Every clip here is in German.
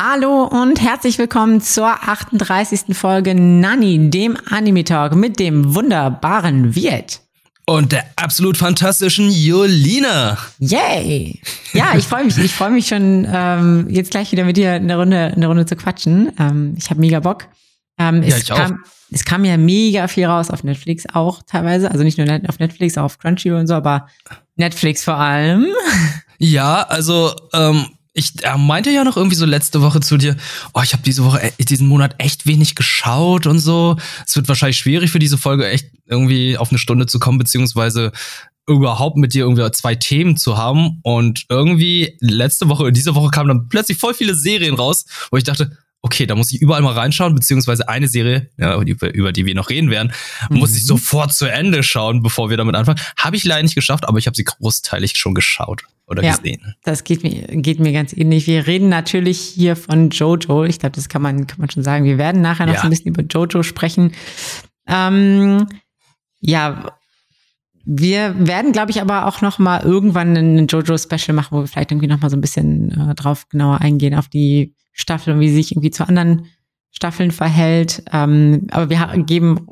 Hallo und herzlich willkommen zur 38. Folge Nani, dem Anime Talk mit dem wunderbaren Viet. Und der absolut fantastischen Jolina. Yay! Ja, ich freue mich. Ich freue mich schon, ähm, jetzt gleich wieder mit dir eine Runde, eine Runde zu quatschen. Ähm, ich habe mega Bock. Ähm, Ja, es, ich auch. kam, es kam ja mega viel raus auf Netflix auch teilweise. Also nicht nur auf Netflix, auch auf Crunchyroll und so, aber Netflix vor allem. Ja, also ähm, ich er meinte ja noch irgendwie so letzte Woche zu dir, oh, ich habe diese Woche, e- diesen Monat echt wenig geschaut und so. Es wird wahrscheinlich schwierig für diese Folge echt irgendwie auf eine Stunde zu kommen, beziehungsweise überhaupt mit dir irgendwie zwei Themen zu haben. Und irgendwie letzte Woche, diese Woche kamen dann plötzlich voll viele Serien raus, wo ich dachte, okay, da muss ich überall mal reinschauen, beziehungsweise eine Serie, ja, über, über die wir noch reden werden, muss ich sofort zu Ende schauen, bevor wir damit anfangen. Habe ich leider nicht geschafft, aber ich habe sie großteilig schon geschaut oder Ja. gesehen. Das geht mir, geht mir ganz ähnlich. Wir reden natürlich hier von Jojo. Ich glaube, das kann man, kann man schon sagen. Wir werden nachher noch Ja. so ein bisschen über Jojo sprechen. Ähm, ja, wir werden, glaube ich, aber auch noch mal irgendwann ein Jojo-Special machen, wo wir vielleicht irgendwie noch mal so ein bisschen äh, drauf genauer eingehen auf die Staffel und wie sie sich irgendwie zu anderen Staffeln verhält. Ähm, aber wir geben,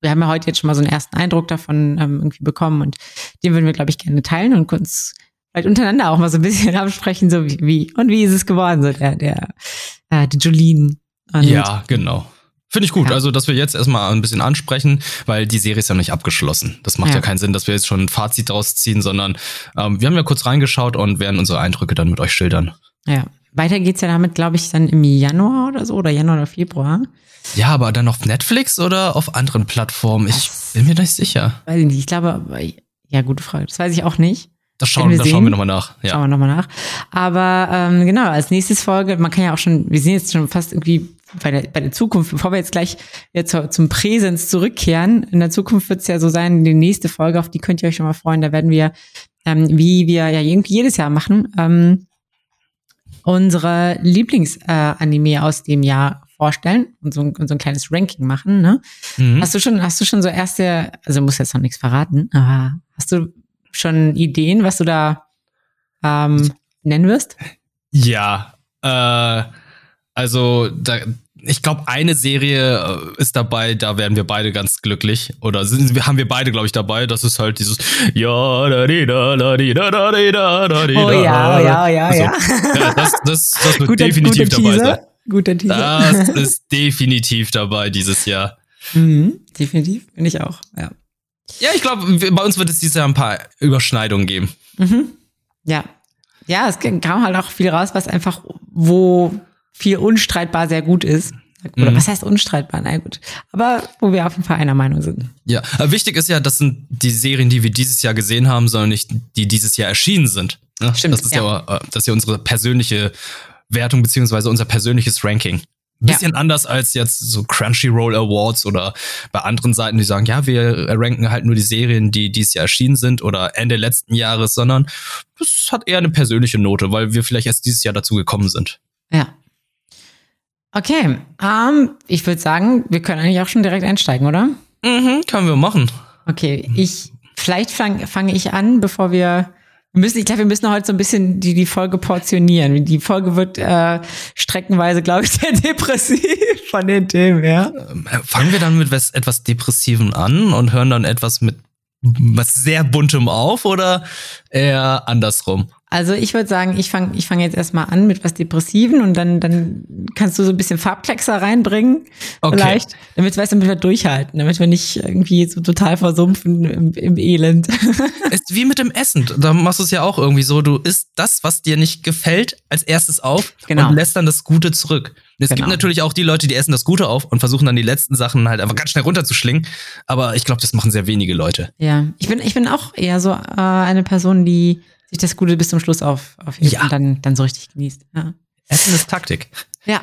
wir haben ja heute jetzt schon mal so einen ersten Eindruck davon ähm, irgendwie bekommen und den würden wir, glaube ich, gerne teilen und uns vielleicht untereinander auch mal so ein bisschen absprechen, so wie, wie und wie ist es geworden, so der, der, äh, die Jolene. Und Ja, genau. Finde ich gut. Ja. Also, dass wir jetzt erstmal ein bisschen ansprechen, weil die Serie ist ja noch nicht abgeschlossen. Das macht ja, Ja. keinen Sinn, dass wir jetzt schon ein Fazit draus ziehen, sondern ähm, wir haben ja kurz reingeschaut und werden unsere Eindrücke dann mit euch schildern. Ja. Weiter geht's ja damit, glaube ich, dann im Januar oder so, oder Januar oder Februar. Ja, aber dann auf Netflix oder auf anderen Plattformen? Ich Das- bin mir nicht sicher. Weiß ich nicht. Ich glaube, ja, gute Frage. Das weiß ich auch nicht. Das schauen, wir das schauen wir nochmal nach. Schauen Ja. wir nochmal nach. Aber ähm, genau, als nächstes Folge, man kann ja auch schon, wir sind jetzt schon fast irgendwie bei der, bei der Zukunft, bevor wir jetzt gleich jetzt zum Präsens zurückkehren. In der Zukunft wird es ja so sein, die nächste Folge, auf die könnt ihr euch schon mal freuen, da werden wir, ähm, wie wir ja irgendwie jedes Jahr machen, ähm, unsere Lieblingsanime äh, aus dem Jahr vorstellen und so, ein- und so ein kleines Ranking machen. Ne? Mhm. Hast du schon, hast du schon so erste, also muss jetzt noch nichts verraten, aber hast du schon Ideen, was du da ähm, nennen wirst? Ja, äh, also da, ich glaube, eine Serie äh, ist dabei, da werden wir beide ganz glücklich. Oder sind, haben wir beide, glaube ich, dabei. Das ist halt dieses Ja, da, di, da, da, di, da, da, di, da, da, di, Oh da. ja, ja, ja, Also, ja. ja das, das, das wird Guter, definitiv guter dabei sein. Guter Teaser. Das ist definitiv dabei dieses Jahr. Mhm, definitiv, bin ich auch, ja. Ja, ich glaube, bei uns wird es dieses Jahr ein paar Überschneidungen geben. Mhm. Ja. Ja, es kam halt auch viel raus, was einfach, wo viel unstreitbar sehr gut ist. Oder Mhm. was heißt unstreitbar? Na gut. Aber wo wir auf jeden Fall einer Meinung sind. Ja, aber wichtig ist ja, das sind die Serien, die wir dieses Jahr gesehen haben, sondern nicht die dieses Jahr erschienen sind. Ne? Stimmt, das ist ja. äh, das ist ja unsere persönliche Wertung beziehungsweise unser persönliches Ranking. Ein Ja. bisschen anders als jetzt so Crunchyroll Awards oder bei anderen Seiten, die sagen, ja, wir ranken halt nur die Serien, die dieses Jahr erschienen sind oder Ende letzten Jahres, sondern das hat eher eine persönliche Note, weil wir vielleicht erst dieses Jahr dazu gekommen sind. Ja. Okay, ähm, ich würde sagen, wir können eigentlich auch schon direkt einsteigen, oder? Mhm, können wir machen. Okay, ich vielleicht fange fange ich an, bevor wir wir müssen, ich glaube, wir müssen heute so ein bisschen die, die Folge portionieren. Die Folge wird äh, streckenweise, glaube ich, sehr depressiv von den Themen, ja. Ähm, Fangen wir dann mit was, etwas Depressiven an und hören dann etwas mit was sehr buntem auf oder eher andersrum? Also ich würde sagen, ich fange ich fang jetzt erstmal an mit was Depressiven und dann, dann kannst du so ein bisschen Farbkleckser reinbringen. Okay. Vielleicht, damit, weißt, damit wir durchhalten, damit wir nicht irgendwie so total versumpfen im, im Elend. Ist wie mit dem Essen. Da machst du es ja auch irgendwie so. Du isst das, was dir nicht gefällt, als erstes auf Genau. und lässt dann das Gute zurück. Es Genau. gibt natürlich auch die Leute, die essen das Gute auf und versuchen dann die letzten Sachen halt einfach ganz schnell runterzuschlingen. Aber ich glaube, das machen sehr wenige Leute. Ja, ich bin, ich bin auch eher so äh, eine Person, die sich das Gute bis zum Schluss auf, aufhebt Ja. und dann, dann so richtig genießt. Ja. Essen ist Taktik. ja.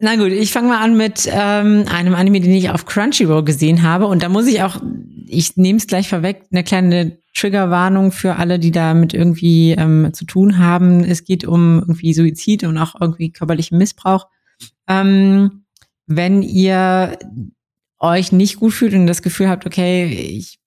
Na gut, ich fange mal an mit ähm, einem Anime, den ich auf Crunchyroll gesehen habe. Und da muss ich auch, ich nehme es gleich vorweg, eine kleine Triggerwarnung für alle, die damit irgendwie ähm, zu tun haben. Es geht um irgendwie Suizid und auch irgendwie körperlichen Missbrauch. Ähm, wenn ihr euch nicht gut fühlt und das Gefühl habt, okay, ich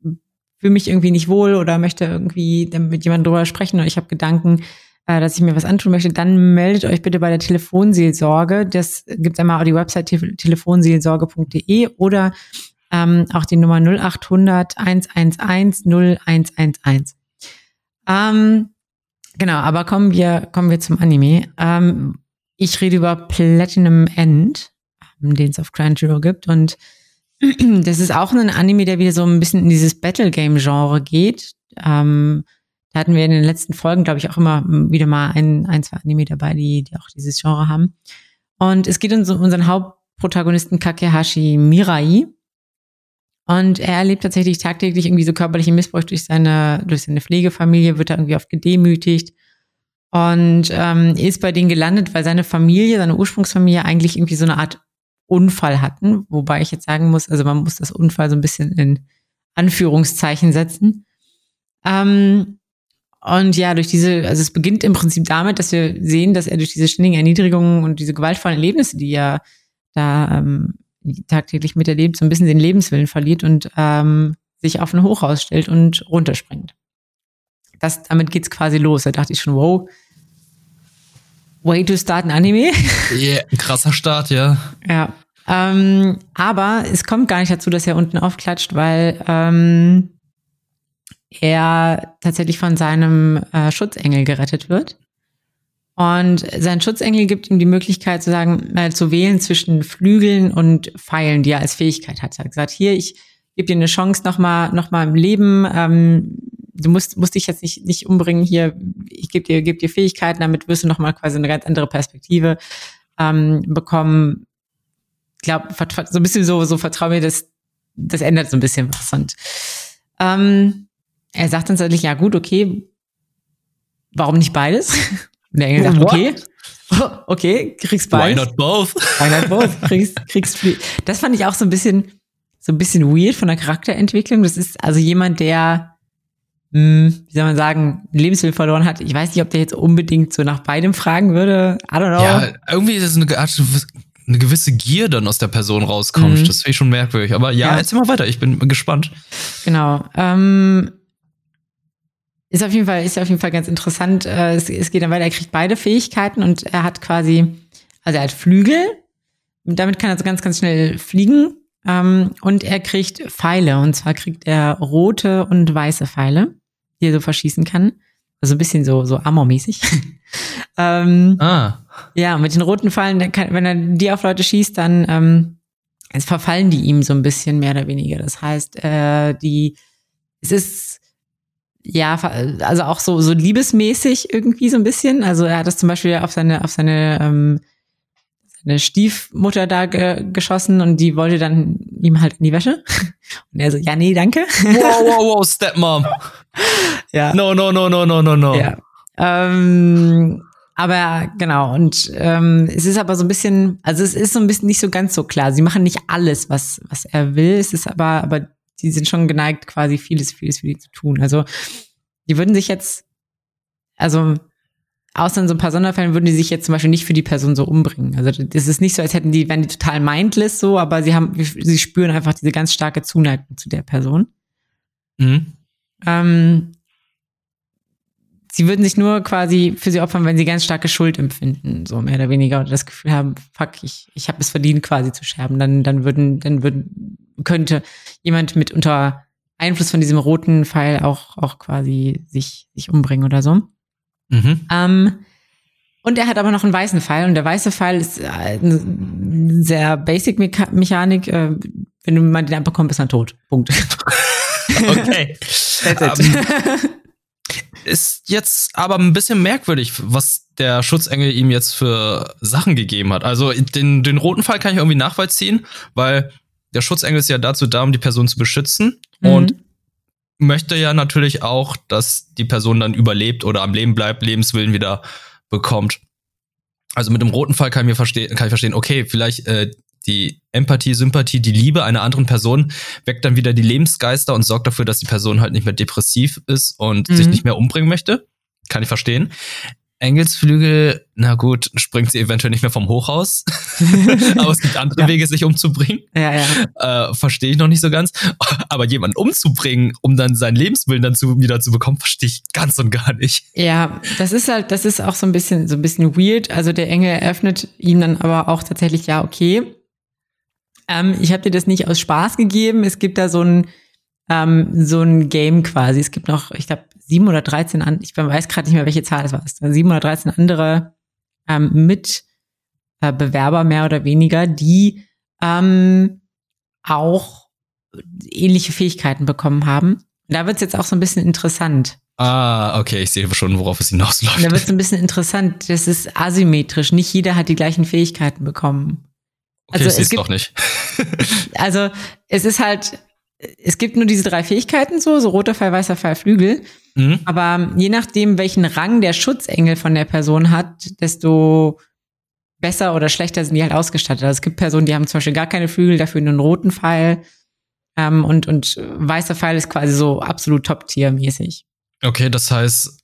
fühle mich irgendwie nicht wohl oder möchte irgendwie mit jemandem drüber sprechen oder ich habe Gedanken, äh, dass ich mir was antun möchte, dann meldet euch bitte bei der Telefonseelsorge. Das gibt einmal auf die Website te telefonseelsorge.de oder ähm, auch die Nummer 0800 111 0111. Ähm, genau, aber kommen wir, kommen wir zum Anime. Ähm, ich rede über Platinum End, ähm, den es auf Crunchyroll gibt und das ist auch ein Anime, der wieder so ein bisschen in dieses Battle Game Genre geht. Ähm, da hatten wir in den letzten Folgen, glaube ich, auch immer wieder mal ein, ein, zwei Anime dabei, die, die auch dieses Genre haben. Und es geht um so unseren Hauptprotagonisten Kakehashi Mirai. Und er erlebt tatsächlich tagtäglich irgendwie so körperlichen Missbrauch durch seine, durch seine Pflegefamilie, wird da irgendwie oft gedemütigt und ähm, ist bei denen gelandet, weil seine Familie, seine Ursprungsfamilie eigentlich irgendwie so eine Art Unfall hatten. Wobei ich jetzt sagen muss, also man muss das Unfall so ein bisschen in Anführungszeichen setzen. Ähm, und ja, durch diese, also es beginnt im Prinzip damit, dass wir sehen, dass er durch diese ständigen Erniedrigungen und diese gewaltvollen Erlebnisse, die er da ähm, tagtäglich miterlebt, so ein bisschen den Lebenswillen verliert und ähm, sich auf ein Hochhaus stellt und runterspringt. Das, damit geht's quasi los. Da dachte ich schon, wow, way to start ein Anime. Yeah, krasser Start, ja. Ja. Ähm, aber es kommt gar nicht dazu, dass er unten aufklatscht, weil ähm, er tatsächlich von seinem äh, Schutzengel gerettet wird. Und sein Schutzengel gibt ihm die Möglichkeit zu sagen, äh, zu wählen zwischen Flügeln und Pfeilen, die er als Fähigkeit hat. Er hat gesagt, hier, ich gebe dir eine Chance nochmal noch mal im Leben. Ähm, du musst, musst dich jetzt nicht, nicht umbringen hier. Ich gebe dir, geb dir Fähigkeiten, damit wirst du nochmal quasi eine ganz andere Perspektive ähm, bekommen. Ich glaube, so ein bisschen so, so vertrau mir, das, das ändert so ein bisschen was. Und ähm, er sagt dann tatsächlich, ja gut, okay, warum nicht beides? Und der Engel sagt, okay, okay, kriegst beides. Why not both? Why not both? Kriegst, kriegst Das fand ich auch so ein bisschen, so ein bisschen weird von der Charakterentwicklung. Das ist also jemand, der, mh, hm, wie soll man sagen, Lebenswillen verloren hat. Ich weiß nicht, ob der jetzt unbedingt so nach beidem fragen würde. I don't know. Ja, irgendwie ist es eine eine gewisse Gier dann aus der Person rauskommt. Mhm. Das finde ich schon merkwürdig. Aber ja, ja, erzähl mal weiter, ich bin gespannt. Genau. Ähm, ist auf jeden Fall, ist auf jeden Fall ganz interessant. Äh, es, es geht dann weiter, er kriegt beide Fähigkeiten und er hat quasi, also er hat Flügel. Damit kann er so ganz, ganz schnell fliegen. Ähm, und er kriegt Pfeile. Und zwar kriegt er rote und weiße Pfeile, die er so verschießen kann. Also ein bisschen so, so Amor-mäßig. ähm, ah. Ja, mit den roten Pfeilen, kann, wenn er die auf Leute schießt, dann ähm, es verfallen die ihm so ein bisschen mehr oder weniger. Das heißt, äh, die, es ist ja, also auch so, so liebesmäßig irgendwie so ein bisschen. Also er hat das zum Beispiel auf seine, auf seine, ähm, seine Stiefmutter da ge geschossen und die wollte dann ihm halt in die Wäsche. Und er so, ja, nee, danke. Wow, wow, wow, Stepmom. ja. No, no, no, no, no, no, no. Ja. Ähm, aber genau, und ähm, es ist aber so ein bisschen, also es ist so ein bisschen nicht so ganz so klar. Sie machen nicht alles, was, was er will. Es ist aber, aber die sind schon geneigt, quasi vieles, vieles für die zu tun. Also die würden sich jetzt, also außer in so ein paar Sonderfällen würden die sich jetzt zum Beispiel nicht für die Person so umbringen. Also das ist nicht so, als hätten die, wären die total mindless so, aber sie haben, sie spüren einfach diese ganz starke Zuneigung zu der Person. Mhm. Ähm, sie würden sich nur quasi für sie opfern, wenn sie ganz starke Schuld empfinden, so mehr oder weniger, oder das Gefühl haben, fuck, ich, ich habe es verdient, quasi zu scherben. Dann, dann würden, dann würden, könnte jemand mit unter Einfluss von diesem roten Pfeil auch, auch quasi sich, sich umbringen oder so. Mhm. Ähm, und er hat aber noch einen weißen Pfeil und der weiße Pfeil ist äh, eine sehr basic Mechanik. Äh, wenn du mal den abbekommst, bist du dann tot. Punkt. Okay. Um, ähm, ist jetzt aber ein bisschen merkwürdig, was der Schutzengel ihm jetzt für Sachen gegeben hat. Also den, den roten Fall kann ich irgendwie nachvollziehen, weil der Schutzengel ist ja dazu da, um die Person zu beschützen mhm. und möchte ja natürlich auch, dass die Person dann überlebt oder am Leben bleibt, Lebenswillen wieder bekommt. Also mit dem roten Fall kann, mir verstehen, kann ich verstehen, okay, vielleicht äh, die Empathie, Sympathie, die Liebe einer anderen Person weckt dann wieder die Lebensgeister und sorgt dafür, dass die Person halt nicht mehr depressiv ist und mhm. sich nicht mehr umbringen möchte. Kann ich verstehen. Engelsflügel, na gut, springt sie eventuell nicht mehr vom Hochhaus. Aber es gibt andere ja. Wege, sich umzubringen. Ja, ja. Äh, verstehe ich noch nicht so ganz. Aber jemanden umzubringen, um dann seinen Lebenswillen dann zu, wieder zu bekommen, verstehe ich ganz und gar nicht. Ja, das ist halt, das ist auch so ein bisschen, so ein bisschen weird. Also der Engel eröffnet ihm dann aber auch tatsächlich, ja, okay. Ähm, ich habe dir das nicht aus Spaß gegeben. Es gibt da so ein, ähm, so ein Game quasi. Es gibt noch, ich glaube, sieben oder dreizehn an, ich weiß gerade nicht mehr, welche Zahl es war, sieben oder dreizehn andere ähm, Mitbewerber äh, mehr oder weniger, die ähm, auch ähnliche Fähigkeiten bekommen haben. Da wird es jetzt auch so ein bisschen interessant. Ah, okay, ich sehe schon, worauf es hinausläuft. Da wird es ein bisschen interessant. Das ist asymmetrisch. Nicht jeder hat die gleichen Fähigkeiten bekommen. Okay, also, ich sehe es doch nicht. also es ist halt, es gibt nur diese drei Fähigkeiten so, so roter Pfeil, weißer Pfeil, Flügel. Mhm. Aber je nachdem, welchen Rang der Schutzengel von der Person hat, desto besser oder schlechter sind die halt ausgestattet. Also es gibt Personen, die haben zum Beispiel gar keine Flügel, dafür nur einen roten Pfeil. Ähm, und, und weißer Pfeil ist quasi so absolut Top-Tier-mäßig. Okay, das heißt,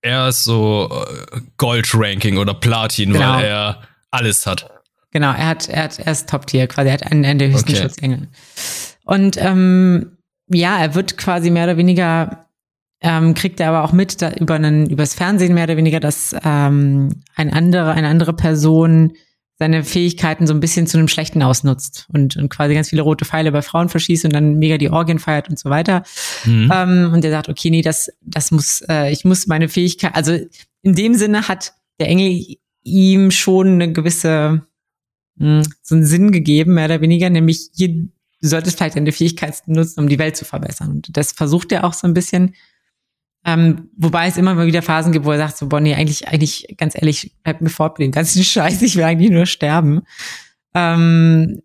er ist so äh, Gold-Ranking oder Platin, genau. weil er alles hat. Genau, er hat, er hat, er ist Top-Tier, quasi, er hat einen, einen der höchsten okay. Schutzengel. Und ähm, ja, er wird quasi mehr oder weniger ähm, kriegt er aber auch mit da, über einen übers Fernsehen mehr oder weniger, dass ähm, ein andere, eine andere Person seine Fähigkeiten so ein bisschen zu einem Schlechten ausnutzt und, und quasi ganz viele rote Pfeile bei Frauen verschießt und dann mega die Orgien feiert und so weiter. Mhm. Ähm, und er sagt, okay, nee, das, das muss, äh, ich muss meine Fähigkeit, also in dem Sinne hat der Engel ihm schon eine gewisse, mh, hm, so einen Sinn gegeben, mehr oder weniger, nämlich hier, du solltest vielleicht deine Fähigkeiten nutzen, um die Welt zu verbessern. Und das versucht er auch so ein bisschen. Ähm, wobei es immer mal wieder Phasen gibt, wo er sagt so, boah, nee, eigentlich, eigentlich, ganz ehrlich, bleib mir fort mit dem ganzen Scheiß, ich will eigentlich nur sterben. Ähm,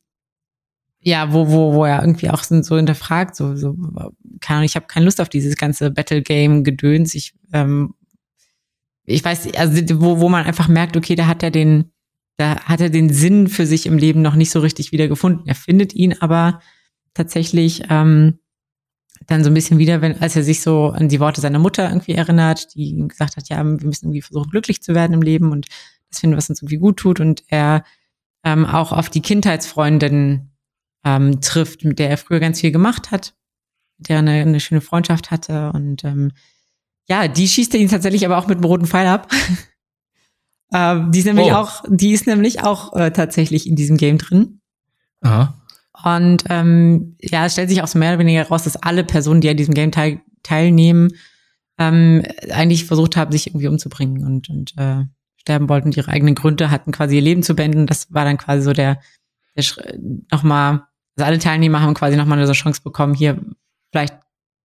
ja, wo, wo, wo er irgendwie auch so hinterfragt, so, so, keine Ahnung, ich habe keine Lust auf dieses ganze Battle-Game-Gedöns. Ich, ähm, ich weiß, also wo, wo man einfach merkt, okay, da hat er den, da hat er den Sinn für sich im Leben noch nicht so richtig wieder gefunden. Er findet ihn aber tatsächlich ähm, dann so ein bisschen wieder, wenn, als er sich so an die Worte seiner Mutter irgendwie erinnert, die ihm gesagt hat, ja, wir müssen irgendwie versuchen, glücklich zu werden im Leben und das finden, was uns irgendwie gut tut. Und er ähm, auch auf die Kindheitsfreundin ähm, trifft, mit der er früher ganz viel gemacht hat, mit der er eine, eine schöne Freundschaft hatte. Und ähm, ja, die schießt er ihn tatsächlich aber auch mit einem roten Pfeil ab. ähm, die ist nämlich oh. auch, die ist nämlich auch äh, tatsächlich in diesem Game drin. Aha. Und ähm, ja, es stellt sich auch so mehr oder weniger heraus, dass alle Personen, die an diesem Game teil teilnehmen, ähm, eigentlich versucht haben, sich irgendwie umzubringen und, und äh, sterben wollten und ihre eigenen Gründe hatten, quasi ihr Leben zu beenden. Das war dann quasi so der, der nochmal, also alle Teilnehmer haben quasi nochmal eine Chance bekommen, hier, vielleicht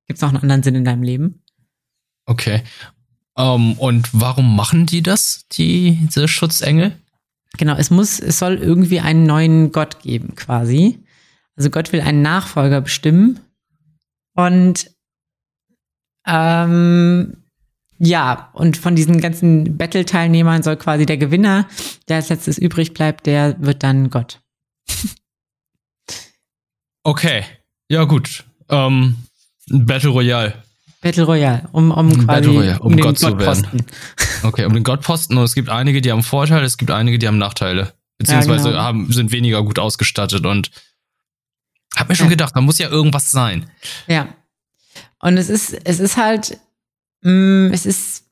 gibt es noch einen anderen Sinn in deinem Leben. Okay. Ähm, und warum machen die das, die, diese Schutzengel? Genau, es muss, es soll irgendwie einen neuen Gott geben, quasi. Also Gott will einen Nachfolger bestimmen. Und ähm, ja, und von diesen ganzen Battle-Teilnehmern soll quasi der Gewinner, der als letztes übrig bleibt, der wird dann Gott. okay, ja gut. Ähm, Battle Royale. Battle Royale, um, um quasi Battle Royale, um, um Gott zu werden. Okay, um den Gottposten. Und es gibt einige, die haben Vorteile, es gibt einige, die haben Nachteile. Beziehungsweise ja, genau. haben, sind weniger gut ausgestattet und hab mir schon ja. gedacht, da muss ja irgendwas sein. Ja. Und es ist, es ist halt, mh, mm, es ist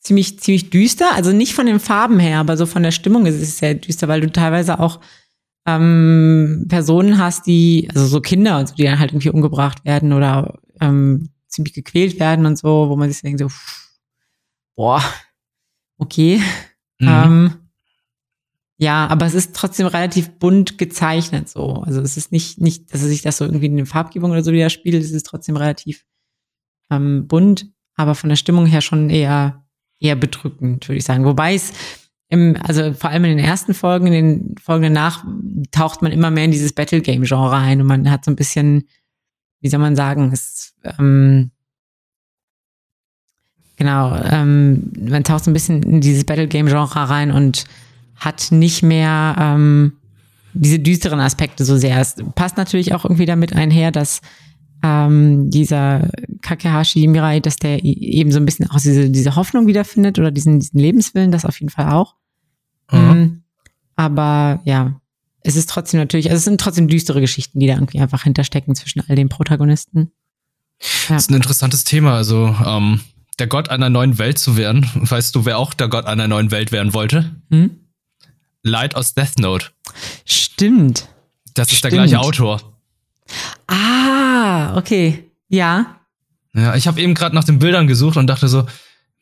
ziemlich, ziemlich düster. Also nicht von den Farben her, aber so von der Stimmung ist es sehr düster, weil du teilweise auch ähm, Personen hast, die, also so Kinder und so, die dann halt irgendwie umgebracht werden oder ähm, ziemlich gequält werden und so, wo man sich denkt so, boah, okay. Mhm. Ähm, ja, aber es ist trotzdem relativ bunt gezeichnet so. Also es ist nicht, nicht, dass er sich das so irgendwie in den Farbgebung oder so widerspiegelt, es ist trotzdem relativ ähm, bunt, aber von der Stimmung her schon eher, eher bedrückend, würde ich sagen. Wobei es im, also vor allem in den ersten Folgen, in den Folgen danach taucht man immer mehr in dieses Battle Game Genre ein und man hat so ein bisschen, wie soll man sagen, es, ähm, genau, ähm, man taucht so ein bisschen in dieses Battle Game Genre rein und hat nicht mehr ähm, diese düsteren Aspekte so sehr. Es passt natürlich auch irgendwie damit einher, dass ähm, dieser Kakehashi Mirai, dass der eben so ein bisschen auch diese, diese Hoffnung wiederfindet oder diesen, diesen Lebenswillen, das auf jeden Fall auch. Mhm. Ähm, aber ja, es ist trotzdem natürlich, also es sind trotzdem düstere Geschichten, die da irgendwie einfach hinterstecken zwischen all den Protagonisten. Ja. Das ist ein interessantes Thema. Also, ähm, der Gott einer neuen Welt zu werden. Weißt du, wer auch der Gott einer neuen Welt werden wollte? Hm? Light aus Death Note. Stimmt. Das ist Stimmt. der gleiche Autor. Ah, okay. Ja. Ja, ich habe eben gerade nach den Bildern gesucht und dachte so,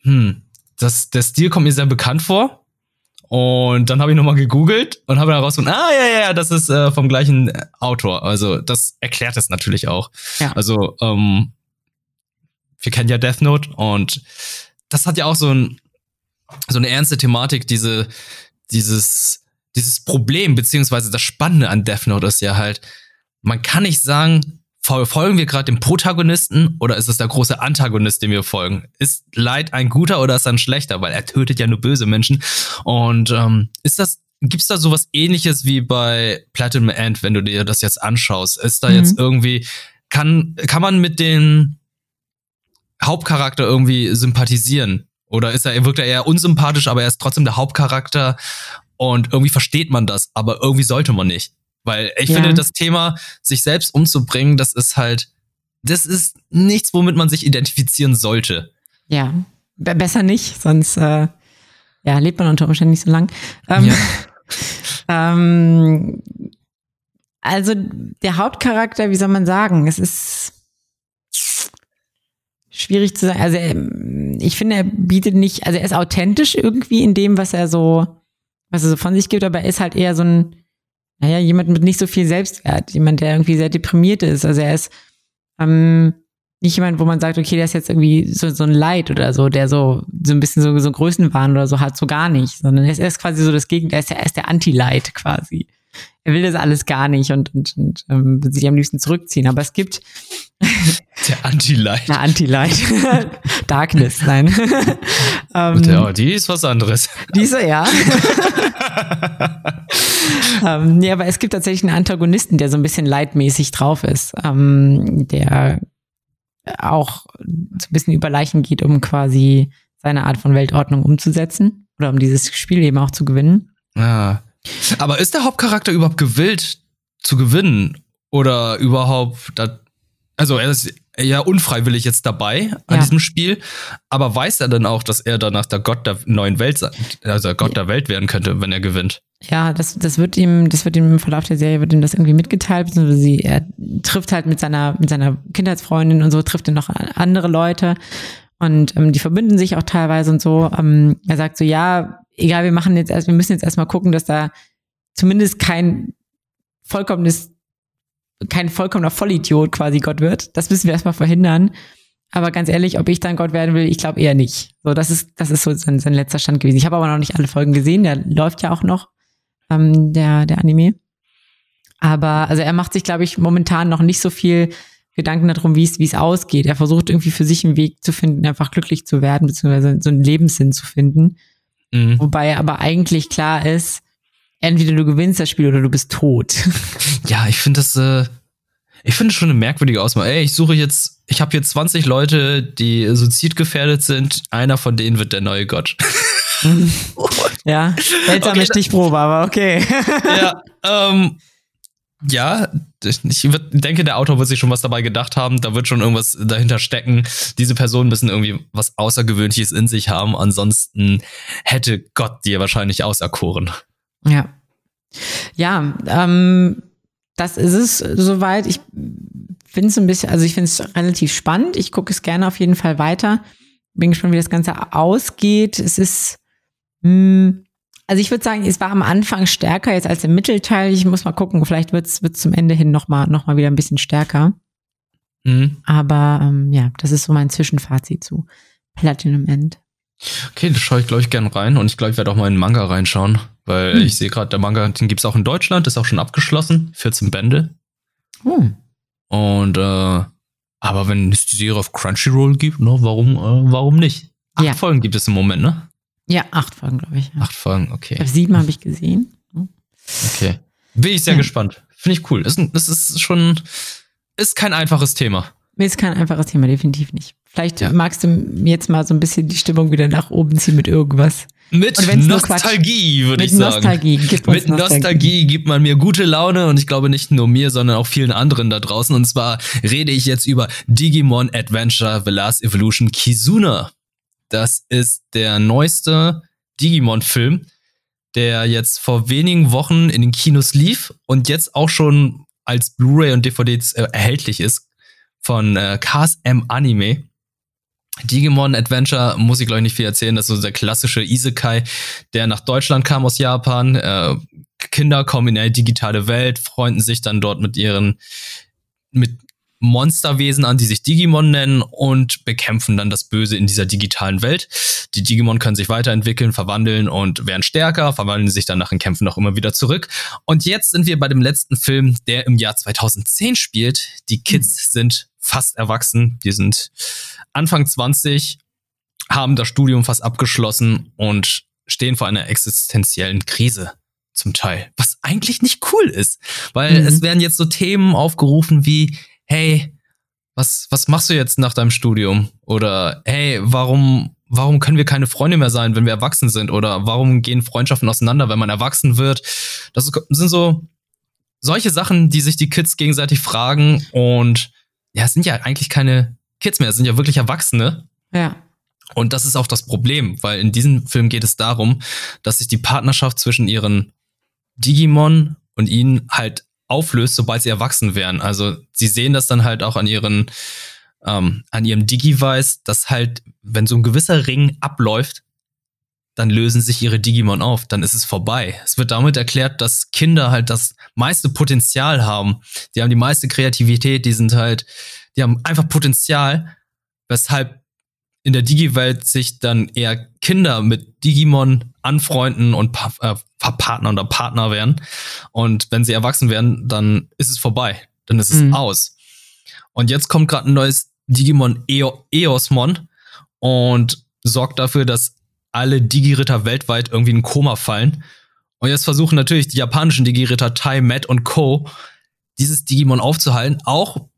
hm, das, der Stil kommt mir sehr bekannt vor. Und dann habe ich nochmal gegoogelt und habe herausgefunden, ah ja, ja, das ist äh, vom gleichen Autor. Also das erklärt es natürlich auch. Ja. Also ähm, wir kennen ja Death Note und das hat ja auch so, ein, so eine ernste Thematik, diese, dieses, dieses Problem, beziehungsweise das Spannende an Death Note ist ja halt, man kann nicht sagen, folgen wir gerade dem Protagonisten oder ist es der große Antagonist, dem wir folgen? Ist Light ein guter oder ist er ein schlechter? Weil er tötet ja nur böse Menschen. Und ähm, ist das, gibt's da sowas ähnliches wie bei Platinum End, wenn du dir das jetzt anschaust? Ist da mhm. jetzt irgendwie, kann, kann man mit den Hauptcharakter irgendwie sympathisieren? Oder ist er, wirkt er eher unsympathisch, aber er ist trotzdem der Hauptcharakter und irgendwie versteht man das, aber irgendwie sollte man nicht. Weil ich ja. finde, das Thema, sich selbst umzubringen, das ist halt, das ist nichts, womit man sich identifizieren sollte. Ja, besser nicht, sonst äh, ja, lebt man unter Umständen nicht so lang. Ähm, ja. ähm, also der Hauptcharakter, wie soll man sagen, es ist schwierig zu sagen. Also er, ich finde, er bietet nicht, also er ist authentisch irgendwie in dem, was er so, was er so von sich gibt, aber er ist halt eher so ein, naja, jemand mit nicht so viel Selbstwert, jemand, der irgendwie sehr deprimiert ist. Also er ist ähm, nicht jemand, wo man sagt, okay, der ist jetzt irgendwie so, so ein Leid oder so, der so, so ein bisschen so, so Größenwahn oder so hat, so gar nicht, sondern er ist, er ist quasi so das Gegenteil, er ist, er ist der Anti-Leid quasi. Er will das alles gar nicht und, und, und ähm, will sich am liebsten zurückziehen. Aber es gibt der Anti-Light. Der Anti-Light. Darkness, nein. ähm, ja, die ist was anderes. Diese, ja. ähm, nee, aber es gibt tatsächlich einen Antagonisten, der so ein bisschen leidmäßig drauf ist, ähm, der auch so ein bisschen über Leichen geht, um quasi seine Art von Weltordnung umzusetzen oder um dieses Spiel eben auch zu gewinnen. Ja. Aber ist der Hauptcharakter überhaupt gewillt zu gewinnen? Oder überhaupt, also er ist ja unfreiwillig jetzt dabei an ja. diesem Spiel, aber weiß er dann auch, dass er danach der Gott der neuen Welt, also Gott der Welt werden könnte, wenn er gewinnt? Ja, das, das wird ihm, das wird ihm im Verlauf der Serie wird ihm das irgendwie mitgeteilt, beziehungsweise sie, er trifft halt mit seiner, mit seiner Kindheitsfreundin und so, trifft er noch andere Leute und ähm, die verbünden sich auch teilweise und so. Ähm, er sagt so, ja, egal, wir machen jetzt erst, wir müssen jetzt erstmal gucken, dass da zumindest kein vollkommenes kein vollkommener Vollidiot quasi Gott wird. Das müssen wir erstmal verhindern. Aber ganz ehrlich, ob ich dann Gott werden will, ich glaube eher nicht. So, das ist, das ist so sein, sein letzter Stand gewesen. Ich habe aber noch nicht alle Folgen gesehen, der läuft ja auch noch, ähm, der, der Anime. Aber also er macht sich, glaube ich, momentan noch nicht so viel Gedanken darum, wie es, wie es ausgeht. Er versucht irgendwie für sich einen Weg zu finden, einfach glücklich zu werden, beziehungsweise so einen Lebenssinn zu finden. Mhm. Wobei aber eigentlich klar ist, entweder du gewinnst das Spiel oder du bist tot. Ja, ich finde das, äh, ich finde schon eine merkwürdige Auswahl. Ey, ich suche jetzt, ich habe hier 20 Leute, die suizidgefährdet sind. Einer von denen wird der neue Gott. ja, seltsame okay, Stichprobe, aber okay. ja, ähm, ja, ich denke, der Autor wird sich schon was dabei gedacht haben. Da wird schon irgendwas dahinter stecken. Diese Personen müssen irgendwie was Außergewöhnliches in sich haben. Ansonsten hätte Gott dir wahrscheinlich auserkoren. Ja. Ja, ähm, das ist es soweit. Ich finde es ein bisschen, also ich finde es relativ spannend. Ich gucke es gerne auf jeden Fall weiter. Bin gespannt, wie das Ganze ausgeht. Es ist, mh, hm, also ich würde sagen, es war am Anfang stärker jetzt als im Mittelteil. Ich muss mal gucken, vielleicht wird es zum Ende hin nochmal noch mal wieder ein bisschen stärker. Mhm. Aber ähm, ja, das ist so mein Zwischenfazit zu Platinum End. Okay, das schaue ich, glaube ich, gern rein und ich glaube, ich werde auch mal in den Manga reinschauen, weil hm. ich sehe gerade, der Manga, den gibt es auch in Deutschland, ist auch schon abgeschlossen, 14 Bände. Hm. Und äh, aber wenn es die Serie auf Crunchyroll gibt, ne, warum, äh, warum nicht? Acht ja. Folgen gibt es im Moment, ne? Ja, acht Folgen, glaube ich. Ja. Acht Folgen, okay. Ich sieben habe ich gesehen. Okay. Bin ich sehr ja. gespannt. Finde ich cool. Das, das ist schon ist kein einfaches Thema. Ist kein einfaches Thema, definitiv nicht. Vielleicht ja. magst du jetzt mal so ein bisschen die Stimmung wieder nach oben ziehen mit irgendwas. Mit Nostalgie, würde ich sagen. Nostalgie. Mit Nostalgie. Nostalgie gibt man mir gute Laune und ich glaube nicht nur mir, sondern auch vielen anderen da draußen. Und zwar rede ich jetzt über Digimon Adventure The Last Evolution Kizuna. Das ist der neueste Digimon-Film, der jetzt vor wenigen Wochen in den Kinos lief und jetzt auch schon als Blu-ray und DVD erhältlich ist von äh, KSM Anime. Digimon Adventure muss ich glaube ich nicht viel erzählen. Das ist so der klassische Isekai, der nach Deutschland kam aus Japan. Äh, Kinder kommen in eine digitale Welt, freunden sich dann dort mit ihren mit Monsterwesen an, die sich Digimon nennen und bekämpfen dann das Böse in dieser digitalen Welt. Die Digimon können sich weiterentwickeln, verwandeln und werden stärker, verwandeln sich dann nach den Kämpfen auch immer wieder zurück. Und jetzt sind wir bei dem letzten Film, der im Jahr 2010 spielt. Die Kids sind fast erwachsen, die sind Anfang 20, haben das Studium fast abgeschlossen und stehen vor einer existenziellen Krise zum Teil, was eigentlich nicht cool ist, weil mhm. es werden jetzt so Themen aufgerufen wie hey, was, was machst du jetzt nach deinem Studium? Oder hey, warum, warum können wir keine Freunde mehr sein, wenn wir erwachsen sind? Oder warum gehen Freundschaften auseinander, wenn man erwachsen wird? Das sind so solche Sachen, die sich die Kids gegenseitig fragen. Und ja, es sind ja eigentlich keine Kids mehr, es sind ja wirklich Erwachsene. Ja. Und das ist auch das Problem, weil in diesem Film geht es darum, dass sich die Partnerschaft zwischen ihren Digimon und ihnen halt auflöst, sobald sie erwachsen werden. Also sie sehen das dann halt auch an ihren, ähm, an ihrem Digivice, dass halt, wenn so ein gewisser Ring abläuft, dann lösen sich ihre Digimon auf, dann ist es vorbei. Es wird damit erklärt, dass Kinder halt das meiste Potenzial haben. Die haben die meiste Kreativität, die sind halt, die haben einfach Potenzial, weshalb in der Digi-Welt sich dann eher Kinder mit Digimon anfreunden und pa äh, Partner oder Partner werden. Und wenn sie erwachsen werden, dann ist es vorbei. Dann ist es mhm. aus. Und jetzt kommt gerade ein neues Digimon Eo Eosmon und sorgt dafür, dass alle Digi-Ritter weltweit irgendwie in Koma fallen. Und jetzt versuchen natürlich die japanischen Digi-Ritter Tai, Matt und Co. dieses Digimon aufzuhalten, auch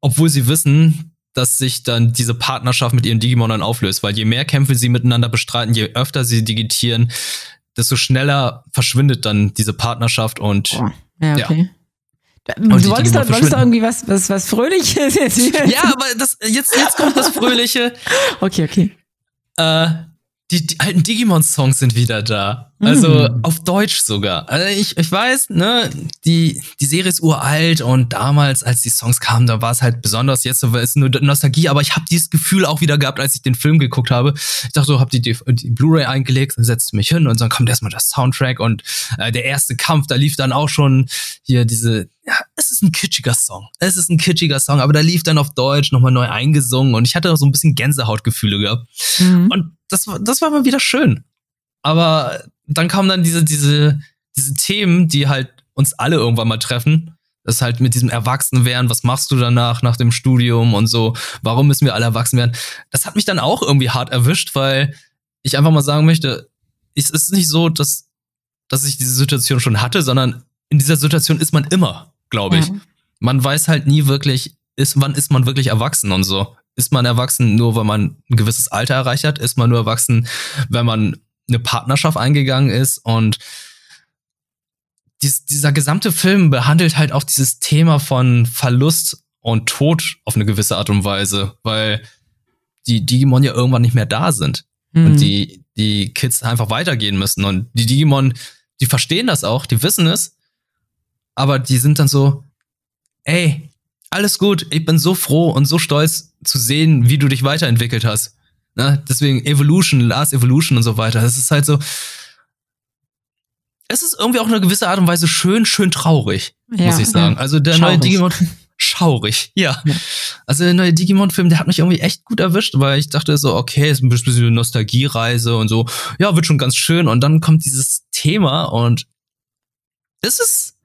obwohl sie wissen, dass sich dann diese Partnerschaft mit ihren Digimon dann auflöst, weil je mehr Kämpfe sie miteinander bestreiten, je öfter sie digitieren, desto schneller verschwindet dann diese Partnerschaft und oh, ja, okay. Ja. Du wolltest doch, wolltest doch irgendwie was, was, was Fröhliches jetzt. Ja, aber das, jetzt, jetzt kommt das Fröhliche. okay, okay. Äh, die, die alten Digimon-Songs sind wieder da. Also mm. auf Deutsch sogar. Also ich, ich weiß, ne, die, die Serie ist uralt und damals, als die Songs kamen, da war es halt besonders. Jetzt ist es nur Nostalgie, aber ich habe dieses Gefühl auch wieder gehabt, als ich den Film geguckt habe. Ich dachte so, hab die, die Blu-ray eingelegt und setzte mich hin und dann kommt erstmal das Soundtrack und äh, der erste Kampf, da lief dann auch schon hier diese, ja, es ist ein kitschiger Song. Es ist ein kitschiger Song, aber da lief dann auf Deutsch nochmal neu eingesungen und ich hatte auch so ein bisschen Gänsehautgefühle gehabt. Mhm. Und das, das war mal wieder schön. Aber dann kamen dann diese, diese, diese Themen, die halt uns alle irgendwann mal treffen. Das ist halt mit diesem Erwachsenwerden, was machst du danach, nach dem Studium und so, warum müssen wir alle erwachsen werden? Das hat mich dann auch irgendwie hart erwischt, weil ich einfach mal sagen möchte, es ist nicht so, dass, dass ich diese Situation schon hatte, sondern in dieser Situation ist man immer, glaube ich. Mhm. Man weiß halt nie wirklich, ist, wann ist man wirklich erwachsen und so. Ist man erwachsen nur, weil man ein gewisses Alter erreicht hat? Ist man nur erwachsen, wenn man eine Partnerschaft eingegangen ist? Und dies, dieser gesamte Film behandelt halt auch dieses Thema von Verlust und Tod auf eine gewisse Art und Weise, weil die Digimon ja irgendwann nicht mehr da sind. Mhm. Und die, die Kids einfach weitergehen müssen. Und die Digimon, die verstehen das auch, die wissen es, aber die sind dann so, ey, alles gut. Ich bin so froh und so stolz zu sehen, wie du dich weiterentwickelt hast. Ne? Deswegen Evolution, Last Evolution und so weiter. Das ist halt so. Es ist irgendwie auch eine gewisse Art und Weise schön, schön traurig, ja, muss ich sagen. Ja. Also der schaurig. neue Digimon. Schaurig, ja. ja. Also der neue Digimon-Film, der hat mich irgendwie echt gut erwischt, weil ich dachte so, okay, ist ein bisschen eine Nostalgiereise und so. Ja, wird schon ganz schön. Und dann kommt dieses Thema und es ist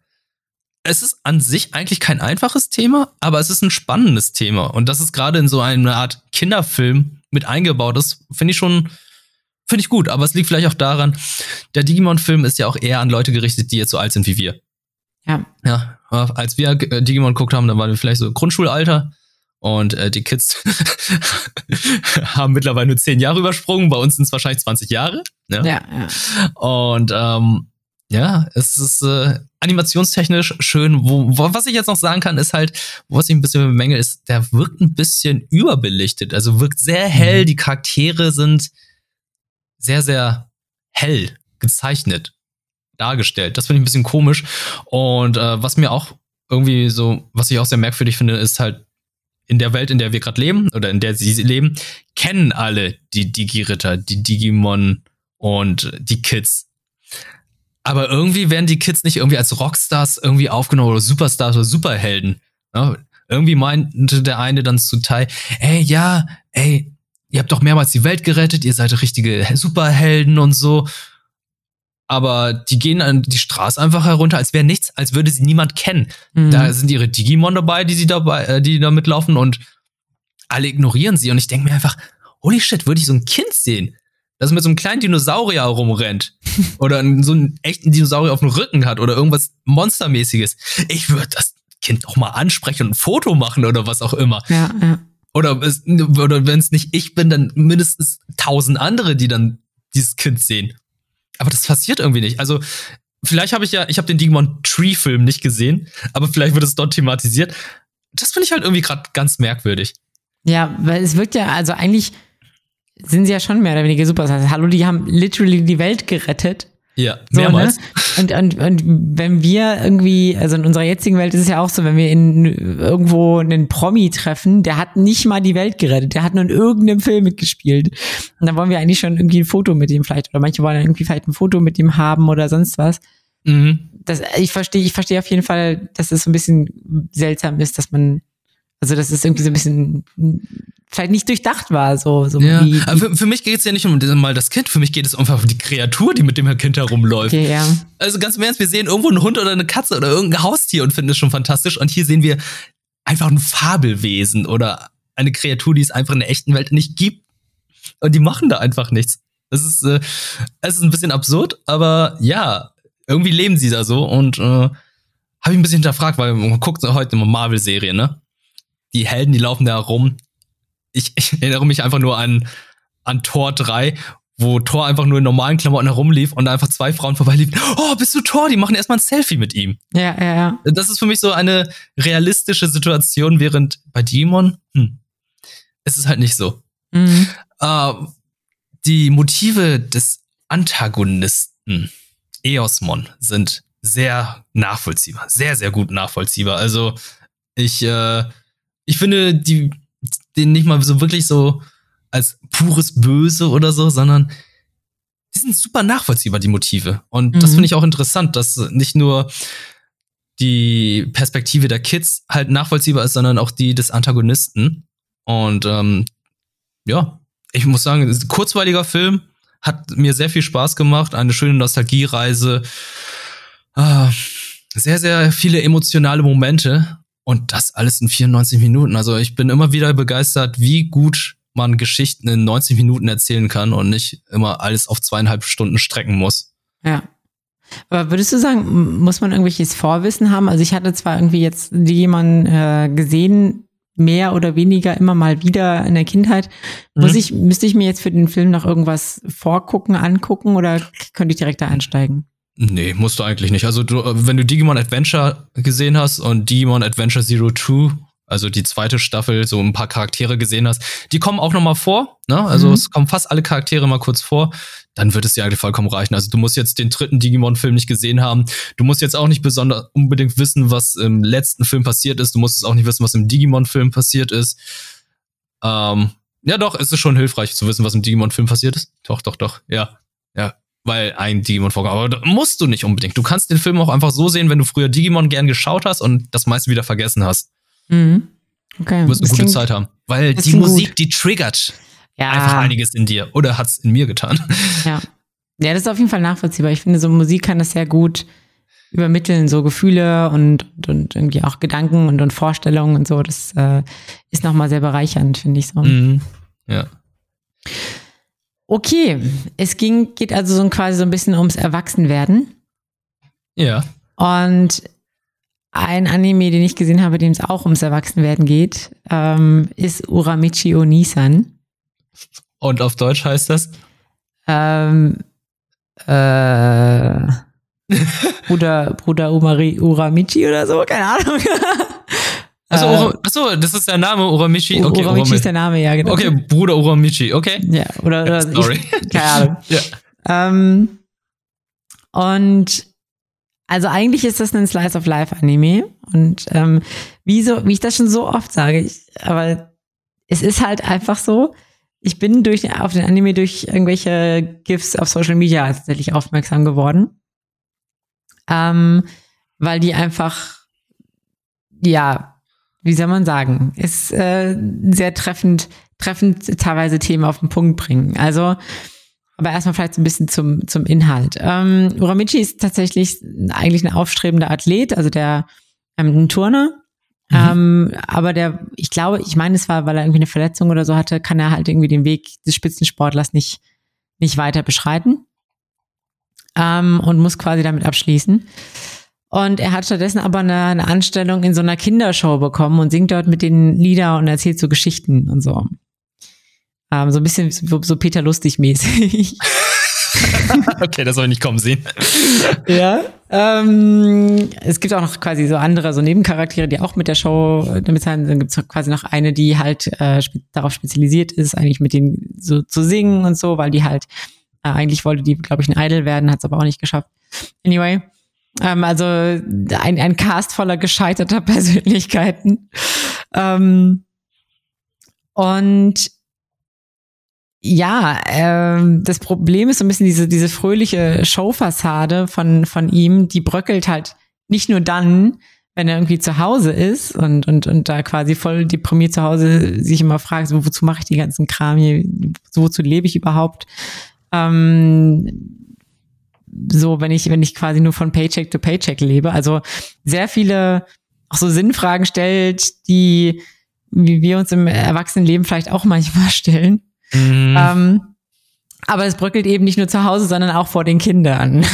es ist an sich eigentlich kein einfaches Thema, aber es ist ein spannendes Thema. Und das ist gerade in so einer Art Kinderfilm mit eingebaut ist, finde ich schon, finde ich gut. Aber es liegt vielleicht auch daran, der Digimon-Film ist ja auch eher an Leute gerichtet, die jetzt so alt sind wie wir. Ja. Ja, als wir äh, Digimon geguckt haben, dann waren wir vielleicht so Grundschulalter. Und äh, die Kids haben mittlerweile nur zehn Jahre übersprungen. Bei uns sind es wahrscheinlich 20 Jahre. Ja, ja. ja. Und ähm, ja, es ist äh, animationstechnisch schön. Wo, wo, was ich jetzt noch sagen kann, ist halt, was ich ein bisschen bemängel, ist, der wirkt ein bisschen überbelichtet. Also wirkt sehr hell. Mhm. Die Charaktere sind sehr, sehr hell gezeichnet, dargestellt. Das finde ich ein bisschen komisch. Und äh, was mir auch irgendwie so, was ich auch sehr merkwürdig finde, ist halt, in der Welt, in der wir gerade leben, oder in der sie leben, kennen alle die Digi-Ritter, die Digimon und die Kids. Aber irgendwie werden die Kids nicht irgendwie als Rockstars irgendwie aufgenommen oder Superstars oder Superhelden. Ja, irgendwie meinte der eine dann zu Tai, ey, ja, ey, ihr habt doch mehrmals die Welt gerettet, ihr seid richtige Superhelden und so aber die gehen an die Straße einfach herunter, als wäre nichts, als würde sie niemand kennen. Mhm. Da sind ihre Digimon dabei, die sie dabei, äh, die da mitlaufen und alle ignorieren sie. Und ich denke mir einfach, holy shit, würde ich so ein Kind sehen, das mit so einem kleinen Dinosaurier rumrennt oder so einen echten Dinosaurier auf dem Rücken hat oder irgendwas Monstermäßiges. Ich würde das Kind doch mal ansprechen und ein Foto machen oder was auch immer. Ja, ja. Oder, oder wenn es nicht ich bin, dann mindestens tausend andere, die dann dieses Kind sehen. Aber das passiert irgendwie nicht. Also, vielleicht habe ich ja, ich habe den Digimon Tree Film nicht gesehen, aber vielleicht wird es dort thematisiert. Das finde ich halt irgendwie gerade ganz merkwürdig. Ja, weil es wirkt ja, also eigentlich sind sie ja schon mehr oder weniger super. Also, hallo, die haben literally die Welt gerettet. Ja, mehrmals. So, ne? und, und, und wenn wir irgendwie, also in unserer jetzigen Welt ist es ja auch so, wenn wir in irgendwo einen Promi treffen, der hat nicht mal die Welt gerettet, der hat nur in irgendeinem Film mitgespielt. Und dann wollen wir eigentlich schon irgendwie ein Foto mit ihm vielleicht, oder manche wollen dann irgendwie vielleicht ein Foto mit ihm haben oder sonst was. Mhm. Das, ich verstehe, ich verstehe auf jeden Fall, dass es so ein bisschen seltsam ist, dass man, also das ist irgendwie so ein bisschen vielleicht nicht durchdacht war. So, so ja. wie, Aber für, für mich geht es ja nicht um mal das Kind, für mich geht es einfach um die Kreatur, die mit dem Kind herumläuft. Okay, ja. Also ganz im Ernst, wir sehen irgendwo einen Hund oder eine Katze oder irgendein Haustier und finden es schon fantastisch. Und hier sehen wir einfach ein Fabelwesen oder eine Kreatur, die es einfach in der echten Welt nicht gibt. Und die machen da einfach nichts. Das ist, äh, es ist ein bisschen absurd, aber ja, irgendwie leben sie da so und äh, habe ich ein bisschen hinterfragt, weil man guckt heute immer Marvel-Serien, ne? Die Helden, die laufen da rum, ich, ich erinnere mich einfach nur an, an Tor 3, wo Thor einfach nur in normalen Klamotten herumlief und da einfach zwei Frauen vorbeiliefen. Oh, bist du Thor? Die machen erstmal ein Selfie mit ihm. Ja, ja, ja. Das ist für mich so eine realistische Situation, während bei Demon, hm, es ist halt nicht so. Mhm. Äh, die Motive des Antagonisten Eosmon sind sehr nachvollziehbar, sehr, sehr gut nachvollziehbar. Also ich, äh, ich finde, die den nicht mal so wirklich so als pures Böse oder so, sondern die sind super nachvollziehbar, die Motive. Und mhm. das finde ich auch interessant, dass nicht nur die Perspektive der Kids halt nachvollziehbar ist, sondern auch die des Antagonisten. Und ähm, ja, ich muss sagen, kurzweiliger Film, hat mir sehr viel Spaß gemacht, eine schöne Nostalgiereise, ah, sehr, sehr viele emotionale Momente. Und das alles in 94 Minuten. Also ich bin immer wieder begeistert, wie gut man Geschichten in 90 Minuten erzählen kann und nicht immer alles auf zweieinhalb Stunden strecken muss. Ja. Aber würdest du sagen, muss man irgendwelches Vorwissen haben? Also ich hatte zwar irgendwie jetzt jemanden äh, gesehen, mehr oder weniger immer mal wieder in der Kindheit. Muss mhm. ich, müsste ich mir jetzt für den Film noch irgendwas vorgucken, angucken oder könnte ich direkt da einsteigen? Nee, musst du eigentlich nicht. Also du, wenn du Digimon Adventure gesehen hast und Digimon Adventure Zero Two, also die zweite Staffel, so ein paar Charaktere gesehen hast, die kommen auch noch mal vor. Ne? Also mhm. es kommen fast alle Charaktere mal kurz vor. Dann wird es dir eigentlich vollkommen reichen. Also du musst jetzt den dritten Digimon-Film nicht gesehen haben. Du musst jetzt auch nicht besonders unbedingt wissen, was im letzten Film passiert ist. Du musst es auch nicht wissen, was im Digimon-Film passiert ist. Ähm, ja, doch, es ist schon hilfreich zu wissen, was im Digimon-Film passiert ist. Doch, doch, doch. Ja, ja, weil ein Digimon vorkommt. Aber musst du nicht unbedingt. Du kannst den Film auch einfach so sehen, wenn du früher Digimon gern geschaut hast und das meiste wieder vergessen hast. Mhm. Okay. Du wirst eine gute Zeit haben. Weil die Musik, gut. die triggert ja. einfach einiges in dir. Oder hat es in mir getan. Ja. Ja, das ist auf jeden Fall nachvollziehbar. Ich finde, so Musik kann das sehr gut übermitteln, so Gefühle und, und irgendwie auch Gedanken und, und Vorstellungen und so. Das äh, ist nochmal sehr bereichernd, finde ich so. Mhm. Ja. Okay, es ging, geht also so quasi so ein bisschen ums Erwachsenwerden. Ja. Und ein Anime, den ich gesehen habe, dem es auch ums Erwachsenwerden geht, ähm, ist Uramichi Onisan. Und auf Deutsch heißt das? Ähm, äh, Bruder, Bruder Umari, Uramichi oder so, keine Ahnung. Achso, Ura, achso, das ist der Name Uramichi. Okay, Uramichi ist der Name, ja, genau. Okay, Bruder Uramichi, okay. Ja, oder, oder Sorry. Ich, keine Ahnung. Ja. Ähm, und also eigentlich ist das ein Slice of Life Anime und ähm, wie so, wie ich das schon so oft sage, ich, aber es ist halt einfach so. Ich bin durch auf den Anime durch irgendwelche GIFs auf Social Media tatsächlich aufmerksam geworden, ähm, weil die einfach ja, wie soll man sagen, ist äh, sehr treffend, treffend teilweise Themen auf den Punkt bringen. Also aber erstmal vielleicht ein bisschen zum, zum Inhalt. Ähm, Uramichi ist tatsächlich eigentlich ein aufstrebender Athlet, also der ähm, ein Turner. Mhm. Ähm, aber der, ich glaube, ich meine, es war, weil er irgendwie eine Verletzung oder so hatte, kann er halt irgendwie den Weg des Spitzensportlers nicht, nicht weiter beschreiten. Ähm, und muss quasi damit abschließen. Und er hat stattdessen aber eine, eine Anstellung in so einer Kindershow bekommen und singt dort mit den Lieder und erzählt so Geschichten und so. Ähm, so ein bisschen so, so Peter Lustig mäßig. okay, das soll ich nicht kommen sehen. ja. Ähm, es gibt auch noch quasi so andere, so Nebencharaktere, die auch mit der Show damit sein. Dann gibt es quasi noch eine, die halt äh, darauf spezialisiert ist, eigentlich mit denen so zu singen und so, weil die halt äh, eigentlich wollte die, glaube ich, ein Idol werden, hat es aber auch nicht geschafft. Anyway. Ähm, also ein, ein Cast voller gescheiterter Persönlichkeiten. Ähm, und ja, ähm, das Problem ist so ein bisschen diese, diese fröhliche Showfassade von, von ihm, die bröckelt halt nicht nur dann, wenn er irgendwie zu Hause ist und, und, und da quasi voll deprimiert zu Hause sich immer fragt, so, wozu mache ich die ganzen Kram hier, wozu lebe ich überhaupt? Ähm, so, wenn ich, wenn ich quasi nur von Paycheck to Paycheck lebe. Also sehr viele auch so Sinnfragen stellt, die wie wir uns im Erwachsenenleben vielleicht auch manchmal stellen. Mhm. Ähm, aber es bröckelt eben nicht nur zu Hause, sondern auch vor den Kindern.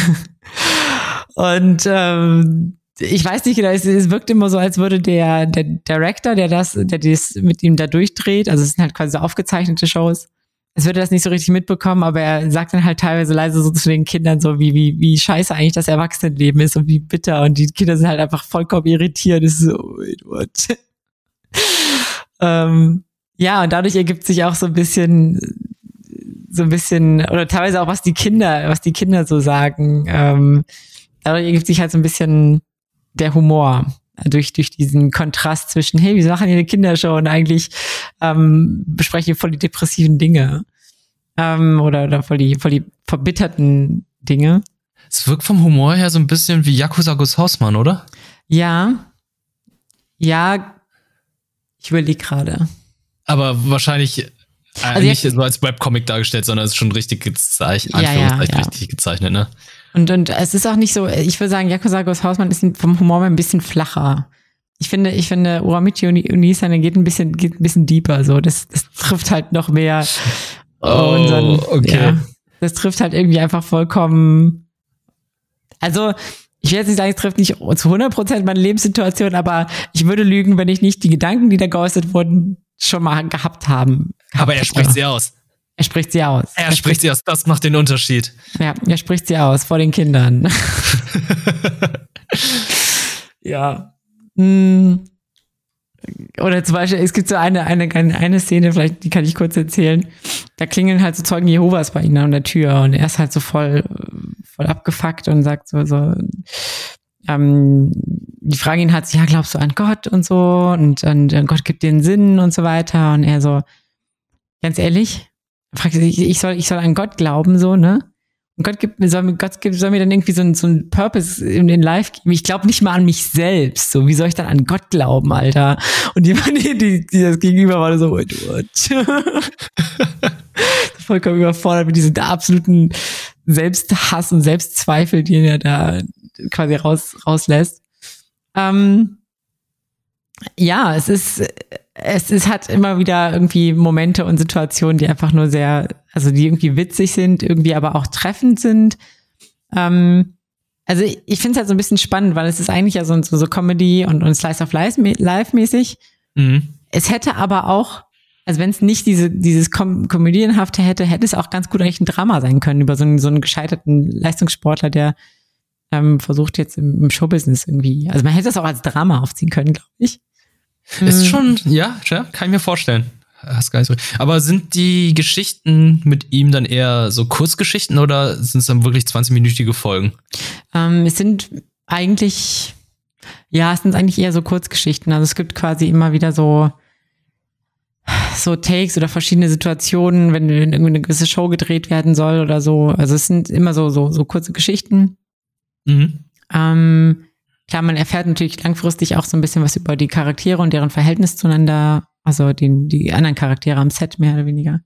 Und ähm, ich weiß nicht genau, es, es wirkt immer so, als würde der, der Director, der das, der das mit ihm da durchdreht, also es sind halt quasi so aufgezeichnete Shows, es würde das nicht so richtig mitbekommen, aber er sagt dann halt teilweise leise so zu den Kindern so, wie, wie, wie scheiße eigentlich das Erwachsenenleben ist und wie bitter und die Kinder sind halt einfach vollkommen irritiert. Das ist so, what? ähm, ja, und dadurch ergibt sich auch so ein bisschen, so ein bisschen, oder teilweise auch, was die Kinder, was die Kinder so sagen. Ähm, dadurch ergibt sich halt so ein bisschen der Humor durch, durch diesen Kontrast zwischen, hey, wir machen hier eine Kindershow und eigentlich ähm, besprechen wir voll die depressiven Dinge. Ähm, oder, oder voll die, voll die verbitterten Dinge. Es wirkt vom Humor her so ein bisschen wie Yakuza Gus Hausmann, oder? Ja. Ja, ich überlege gerade. Aber wahrscheinlich äh, also nicht so als Webcomic dargestellt, sondern es ist schon richtig gezeichnet, ja, ja, ja. richtig gezeichnet, ne? Und, und es ist auch nicht so, ich würde sagen, Yakuza Ghost Hausmann ist vom Humor ein bisschen flacher. Ich finde, ich finde, Uramichi und Unisane geht ein bisschen, geht ein bisschen deeper, so. Das, das trifft halt noch mehr oh, unseren, okay. Ja, das trifft halt irgendwie einfach vollkommen, also, ich will jetzt nicht sagen, es trifft nicht zu 100 Prozent meine Lebenssituation, aber ich würde lügen, wenn ich nicht die Gedanken, die da geäußert wurden, schon mal gehabt haben. Aber er spricht sie aus. Er spricht sie aus. Er, er spricht sie aus. Das macht den Unterschied. Ja, er spricht sie aus vor den Kindern. ja. Hm. Oder zum Beispiel, es gibt so eine, eine, eine Szene, vielleicht, die kann ich kurz erzählen. Da klingeln halt so Zeugen Jehovas bei ihnen an der Tür und er ist halt so voll, voll abgefuckt und sagt so, so, ähm, die fragen ihn halt, ja, glaubst du an Gott und so und, und, und Gott gibt dir einen Sinn und so weiter und er so, ganz ehrlich, fragt sich, ich soll, ich soll an Gott glauben, so, ne? Und Gott gibt mir, soll, Gott gibt, soll mir dann irgendwie so ein, so ein Purpose in den Life geben. Ich glaube nicht mal an mich selbst. So, wie soll ich dann an Gott glauben, Alter? Und die, die, die, die das Gegenüber war so, what, what? vollkommen überfordert mit diesem absoluten Selbsthass und Selbstzweifel, den er da quasi raus, rauslässt. Ähm, ja, es ist, es ist, hat immer wieder irgendwie Momente und Situationen, die einfach nur sehr, also die irgendwie witzig sind, irgendwie aber auch treffend sind. Ähm, Also ich finde es halt so ein bisschen spannend, weil es ist eigentlich ja so, so, so Comedy und, und Slice of Life Life mäßig. Mhm. Es hätte aber auch, also wenn es nicht diese, dieses Kom Komödienhafte hätte, hätte es auch ganz gut eigentlich ein Drama sein können über so einen, so einen gescheiterten Leistungssportler, der ähm, versucht jetzt im, im Showbusiness irgendwie. Also man hätte es auch als Drama aufziehen können, glaube ich. Ist Mhm. schon, ja, ja, kann ich mir vorstellen. So- Aber sind die Geschichten mit ihm dann eher so Kurzgeschichten oder sind es dann wirklich 20-minütige Folgen? Ähm, es sind eigentlich, ja, es sind eigentlich eher so Kurzgeschichten. Also es gibt quasi immer wieder so, so Takes oder verschiedene Situationen, wenn wenn irgendwie eine gewisse Show gedreht werden soll oder so. Also es sind immer so, so, so kurze Geschichten. Mhm. Ähm, klar, man erfährt natürlich langfristig auch so ein bisschen was über die Charaktere und deren Verhältnis zueinander, also die, die anderen Charaktere am Set mehr oder weniger.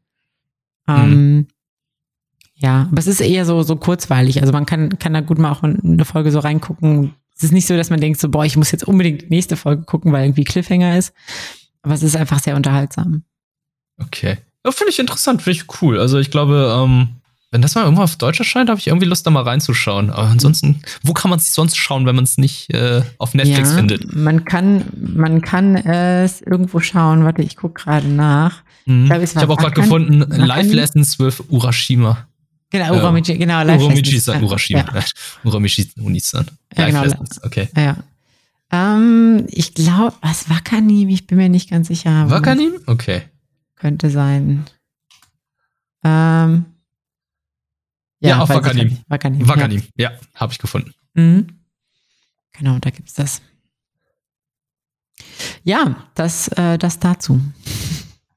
Ähm, Ja, aber es ist eher so, so kurzweilig. Also man kann, kann da gut mal auch in eine Folge so reingucken. Es ist nicht so, dass man denkt so, boah, ich muss jetzt unbedingt die nächste Folge gucken, weil irgendwie Cliffhanger ist. Aber es ist einfach sehr unterhaltsam. Okay. Ja, finde ich interessant, finde ich cool. Also ich glaube, ähm, wenn das mal irgendwann auf Deutsch erscheint, habe ich irgendwie Lust, da mal reinzuschauen. Aber ansonsten, wo kann man es sonst schauen, wenn man es nicht äh, auf Netflix ja, findet? Man kann, man kann es irgendwo schauen. Warte, ich gucke gerade nach. Mhm. Ich, war habe auch gerade gefunden? Live Lessons with Urashima. Genau, Uramichi, genau, live Uramichi-san, Ja, Urashima. Ja, Uramichi-Unisan. Ja, genau. Lessons, okay. ja. Ähm, ich glaube, was Wakanim, ich bin mir nicht ganz sicher. Wakanim? Okay. Könnte sein. Ähm, Ja, auf weiß ich Wakanim. Wakanim. Wakanim, ja, habe ich gefunden. Ja. Mhm. Genau, da gibt's das. Ja, das, äh, das dazu.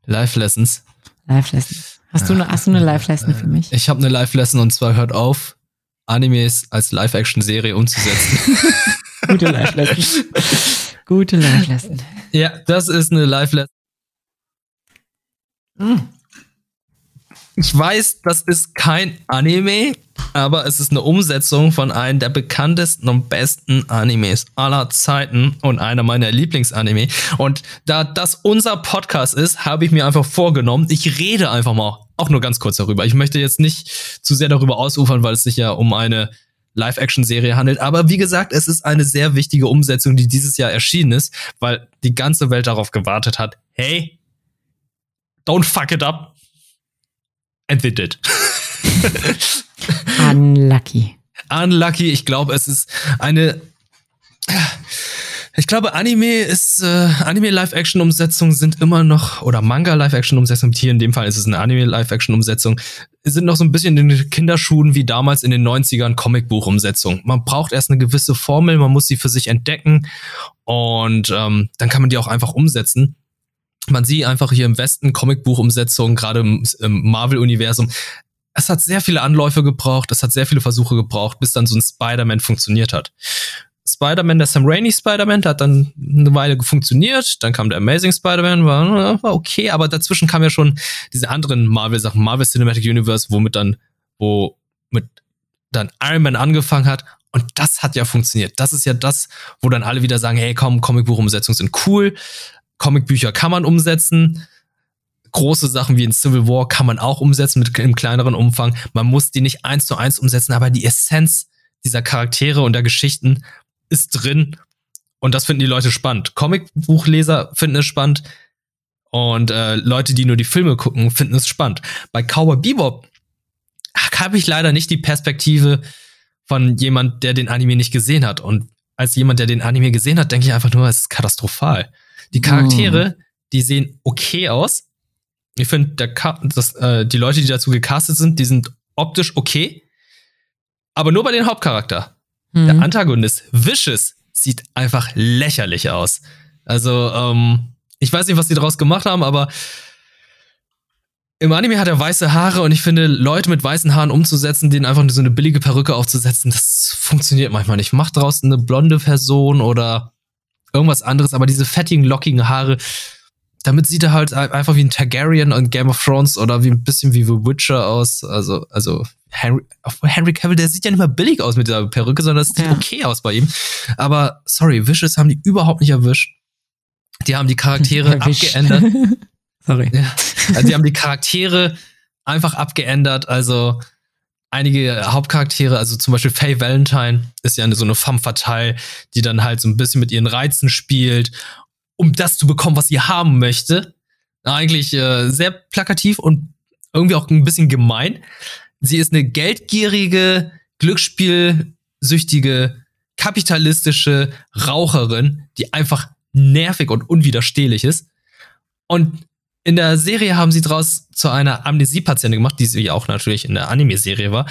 Live Lessons. Live-Lesson. Hast, du eine- hast du eine Live-Lesson für mich? Ich habe eine Live-Lesson und zwar hört auf, Animes als Live-Action-Serie umzusetzen. Gute Live-Lesson. Gute Live-Lesson. ja, das ist eine Live-Lesson. Ich weiß, das ist kein Anime, aber es ist eine Umsetzung von einem der bekanntesten und besten Animes aller Zeiten und einer meiner Lieblingsanime. Und da das unser Podcast ist, habe ich mir einfach vorgenommen, ich rede einfach mal auch nur ganz kurz darüber. Ich möchte jetzt nicht zu sehr darüber ausufern, weil es sich ja um eine Live-Action-Serie handelt. Aber wie gesagt, es ist eine sehr wichtige Umsetzung, die dieses Jahr erschienen ist, weil die ganze Welt darauf gewartet hat. Hey, don't fuck it up. And they did. Unlucky. Unlucky, ich glaube, es ist eine. Ich glaube, Anime ist, äh, Anime-Live-Action-Umsetzungen sind immer noch, oder Manga-Live-Action-Umsetzungen, hier in dem Fall ist es eine Anime-Live-Action-Umsetzung, sind noch so ein bisschen in den Kinderschuhen wie damals in den 90ern Comicbuch-Umsetzung. Man braucht erst eine gewisse Formel, man muss sie für sich entdecken und ähm, dann kann man die auch einfach umsetzen. Man sieht einfach hier im Westen Comicbuch-Umsetzungen, gerade im, im Marvel-Universum, es hat sehr viele Anläufe gebraucht, es hat sehr viele Versuche gebraucht, bis dann so ein Spider-Man funktioniert hat. Spider-Man, der Sam Raimi Spider-Man, der hat dann eine Weile funktioniert, dann kam der Amazing Spider-Man, war, war okay, aber dazwischen kam ja schon diese anderen Marvel-Sachen, Marvel Cinematic Universe, womit dann, wo mit dann Iron Man angefangen hat und das hat ja funktioniert. Das ist ja das, wo dann alle wieder sagen, hey komm, Comicbuch-Umsetzungen sind cool, Comicbücher kann man umsetzen, große Sachen wie in Civil War kann man auch umsetzen mit im kleineren Umfang. Man muss die nicht eins zu eins umsetzen, aber die Essenz dieser Charaktere und der Geschichten ist drin. Und das finden die Leute spannend. Comicbuchleser finden es spannend. Und äh, Leute, die nur die Filme gucken, finden es spannend. Bei Cowboy Bebop habe ich leider nicht die Perspektive von jemand, der den Anime nicht gesehen hat. Und als jemand, der den Anime gesehen hat, denke ich einfach nur, es ist katastrophal. Die Charaktere, die sehen okay aus. Ich finde, äh, die Leute, die dazu gecastet sind, die sind optisch okay. Aber nur bei den Hauptcharakter. Der Mhm. Antagonist, Vicious, sieht einfach lächerlich aus. Also, ähm, ich weiß nicht, was die daraus gemacht haben, aber im Anime hat er weiße Haare und ich finde, Leute mit weißen Haaren umzusetzen, denen einfach so eine billige Perücke aufzusetzen, das funktioniert manchmal nicht. Macht daraus eine blonde Person oder irgendwas anderes, aber diese fettigen, lockigen Haare, damit sieht er halt ein- einfach wie ein Targaryen und Game of Thrones oder wie ein bisschen wie The Witcher aus. Also, also Henry, Henry Cavill, der sieht ja nicht mal billig aus mit dieser Perücke, sondern es sieht Ja. okay aus bei ihm. Aber sorry, Vicious haben die überhaupt nicht erwischt. Die haben die Charaktere abgeändert. Sorry. Ja. Also die haben die Charaktere einfach abgeändert. Also einige Hauptcharaktere, also zum Beispiel Faye Valentine ist ja eine, so eine femme fatale, die dann halt so ein bisschen mit ihren Reizen spielt, um das zu bekommen, was sie haben möchte. Eigentlich äh, sehr plakativ und irgendwie auch ein bisschen gemein. Sie ist eine geldgierige, glücksspielsüchtige, kapitalistische Raucherin, die einfach nervig und unwiderstehlich ist. Und in der Serie haben sie daraus zu einer Amnesiepatientin gemacht, die sie auch natürlich in der Anime-Serie war.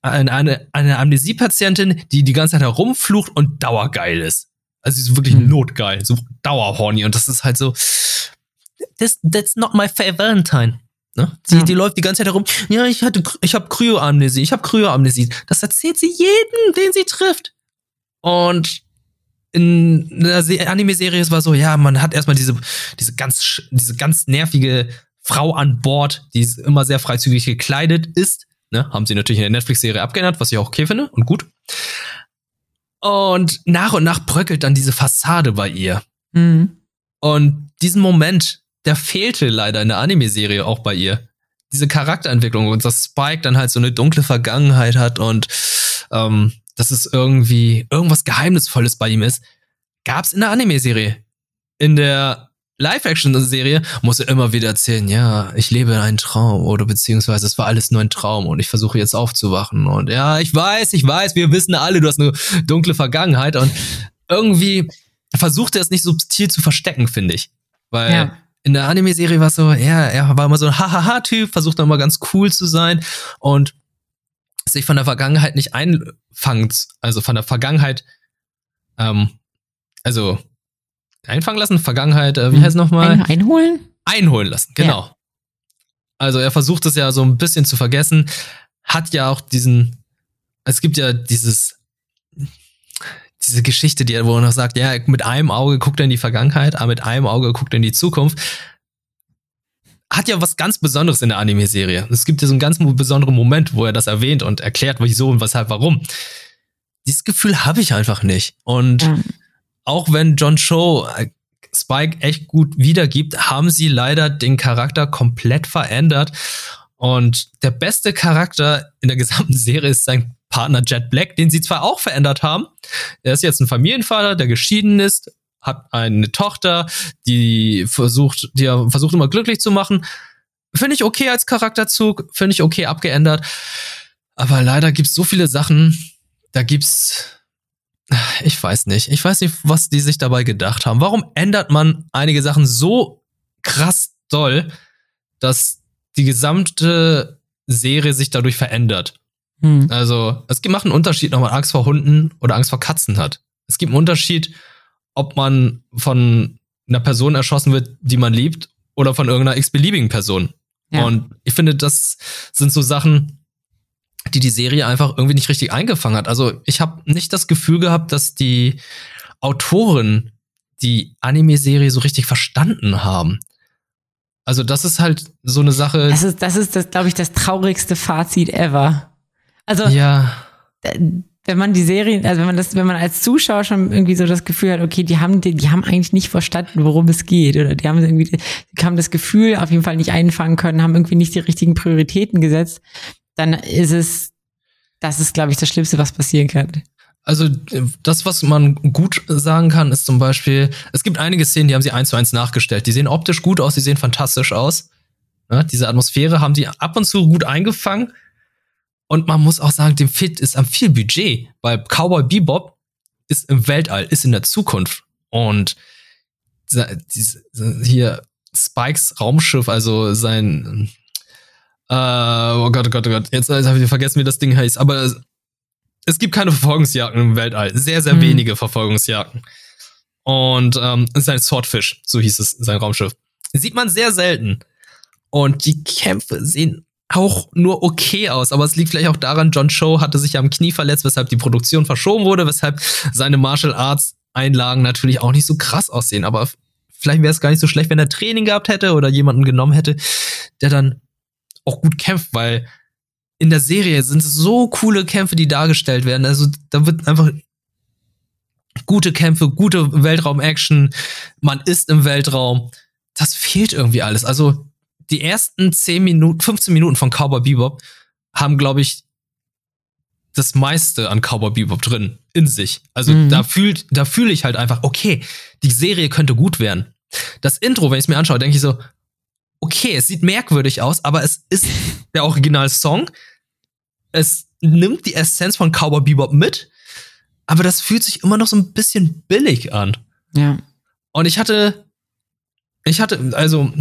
Eine, eine, eine Amnesiepatientin, die die ganze Zeit herumflucht und dauergeil ist. Also sie ist wirklich mhm. notgeil, so dauerhorny. Und das ist halt so, this, that's not my fair Valentine. Ne? Sie, ja. Die läuft die ganze Zeit herum, ja, ich hatte, ich habe Kryoamnesie, ich habe Kryoamnesie. Das erzählt sie jedem, den sie trifft. Und in der Anime-Serie war so, ja, man hat erstmal diese, diese ganz, diese ganz nervige Frau an Bord, die immer sehr freizügig gekleidet ist. Ne? Haben sie natürlich in der Netflix-Serie abgeändert, was ich auch okay finde und gut. Und nach und nach bröckelt dann diese Fassade bei ihr. Mhm. Und diesen Moment, der fehlte leider in der Anime-Serie auch bei ihr. Diese Charakterentwicklung und dass Spike dann halt so eine dunkle Vergangenheit hat und ähm, dass es irgendwie irgendwas Geheimnisvolles bei ihm ist, gab's in der Anime-Serie. In der Live-Action-Serie muss er immer wieder erzählen, ja, ich lebe einen Traum oder beziehungsweise es war alles nur ein Traum und ich versuche jetzt aufzuwachen und ja, ich weiß, ich weiß, wir wissen alle, du hast eine dunkle Vergangenheit und irgendwie versucht er es nicht subtil zu verstecken, finde ich. Weil ja. in der Anime-Serie war es so, ja, er war immer so ein Hahaha-Typ, versucht immer ganz cool zu sein und sich von der Vergangenheit nicht einfangt, also von der Vergangenheit, ähm, also einfangen lassen, Vergangenheit, äh, wie heißt es nochmal? Ein, einholen? Einholen lassen, genau. Ja. Also er versucht es ja so ein bisschen zu vergessen, hat ja auch diesen, es gibt ja dieses, diese Geschichte, die er, wo er noch sagt, ja, mit einem Auge guckt er in die Vergangenheit, aber mit einem Auge guckt er in die Zukunft. Hat ja was ganz Besonderes in der Anime-Serie. Es gibt ja so einen ganz besonderen Moment, wo er das erwähnt und erklärt, wieso und weshalb, warum. Dieses Gefühl habe ich einfach nicht. Und mhm auch wenn John Cho äh, Spike echt gut wiedergibt, haben sie leider den Charakter komplett verändert. Und der beste Charakter in der gesamten Serie ist sein Partner Jet Black, den sie zwar auch verändert haben. Er ist jetzt ein Familienvater, der geschieden ist, hat eine Tochter, die versucht, die er versucht immer glücklich zu machen. Finde ich okay als Charakterzug, finde ich okay abgeändert. Aber leider gibt's so viele Sachen, da gibt's ich weiß nicht. Ich weiß nicht, was die sich dabei gedacht haben. Warum ändert man einige Sachen so krass doll, dass die gesamte Serie sich dadurch verändert? Hm. Also, es macht einen Unterschied, ob man Angst vor Hunden oder Angst vor Katzen hat. Es gibt einen Unterschied, ob man von einer Person erschossen wird, die man liebt, oder von irgendeiner x-beliebigen Person. Ja. Und ich finde, das sind so Sachen, die die Serie einfach irgendwie nicht richtig eingefangen hat. Also ich habe nicht das Gefühl gehabt, dass die Autoren die Anime-Serie so richtig verstanden haben. Also das ist halt so eine Sache. Das ist, das ist, das, glaube ich, das traurigste Fazit ever. Also ja. Wenn man die Serie, also wenn man das, wenn man als Zuschauer schon irgendwie so das Gefühl hat, okay, die haben, die, die haben eigentlich nicht verstanden, worum es geht, oder die haben irgendwie, die haben das Gefühl auf jeden Fall nicht einfangen können, haben irgendwie nicht die richtigen Prioritäten gesetzt, dann ist es, das ist, glaube ich, das Schlimmste, was passieren kann. Also das, was man gut sagen kann, ist zum Beispiel, es gibt einige Szenen, die haben sie eins zu eins nachgestellt. Die sehen optisch gut aus, die sehen fantastisch aus. Ja, diese Atmosphäre haben die ab und zu gut eingefangen. Und man muss auch sagen, dem Fit ist am viel Budget, weil Cowboy Bebop ist im Weltall, ist in der Zukunft. Und hier Spikes Raumschiff, also sein äh, oh Gott, oh Gott, oh Gott. Jetzt, jetzt habe ich vergessen, wie das Ding heißt. Aber es, es gibt keine Verfolgungsjagden im Weltall. Sehr, sehr mhm. wenige Verfolgungsjagden. Und ähm, sein Swordfish, so hieß es, sein Raumschiff. Sieht man sehr selten. Und die Kämpfe sehen auch nur okay aus. Aber es liegt vielleicht auch daran, John Cho hatte sich am Knie verletzt, weshalb die Produktion verschoben wurde, weshalb seine Martial Arts Einlagen natürlich auch nicht so krass aussehen. Aber vielleicht wäre es gar nicht so schlecht, wenn er Training gehabt hätte oder jemanden genommen hätte, der dann auch gut kämpft, weil in der Serie sind so coole Kämpfe, die dargestellt werden. Also da wird einfach gute Kämpfe, gute Weltraum-Action, man ist im Weltraum. Das fehlt irgendwie alles. Also die ersten 10 Minuten, 15 Minuten von Cowboy Bebop haben, glaube ich, das meiste an Cowboy Bebop drin in sich. Also Mhm. da fühlt, da fühle ich halt einfach, okay, die Serie könnte gut werden. Das Intro, wenn ich es mir anschaue, denke ich so, okay, es sieht merkwürdig aus, aber es ist der Original-Song. Es nimmt die Essenz von Cowboy Bebop mit, aber das fühlt sich immer noch so ein bisschen billig an. Ja. Und ich hatte, ich hatte, also,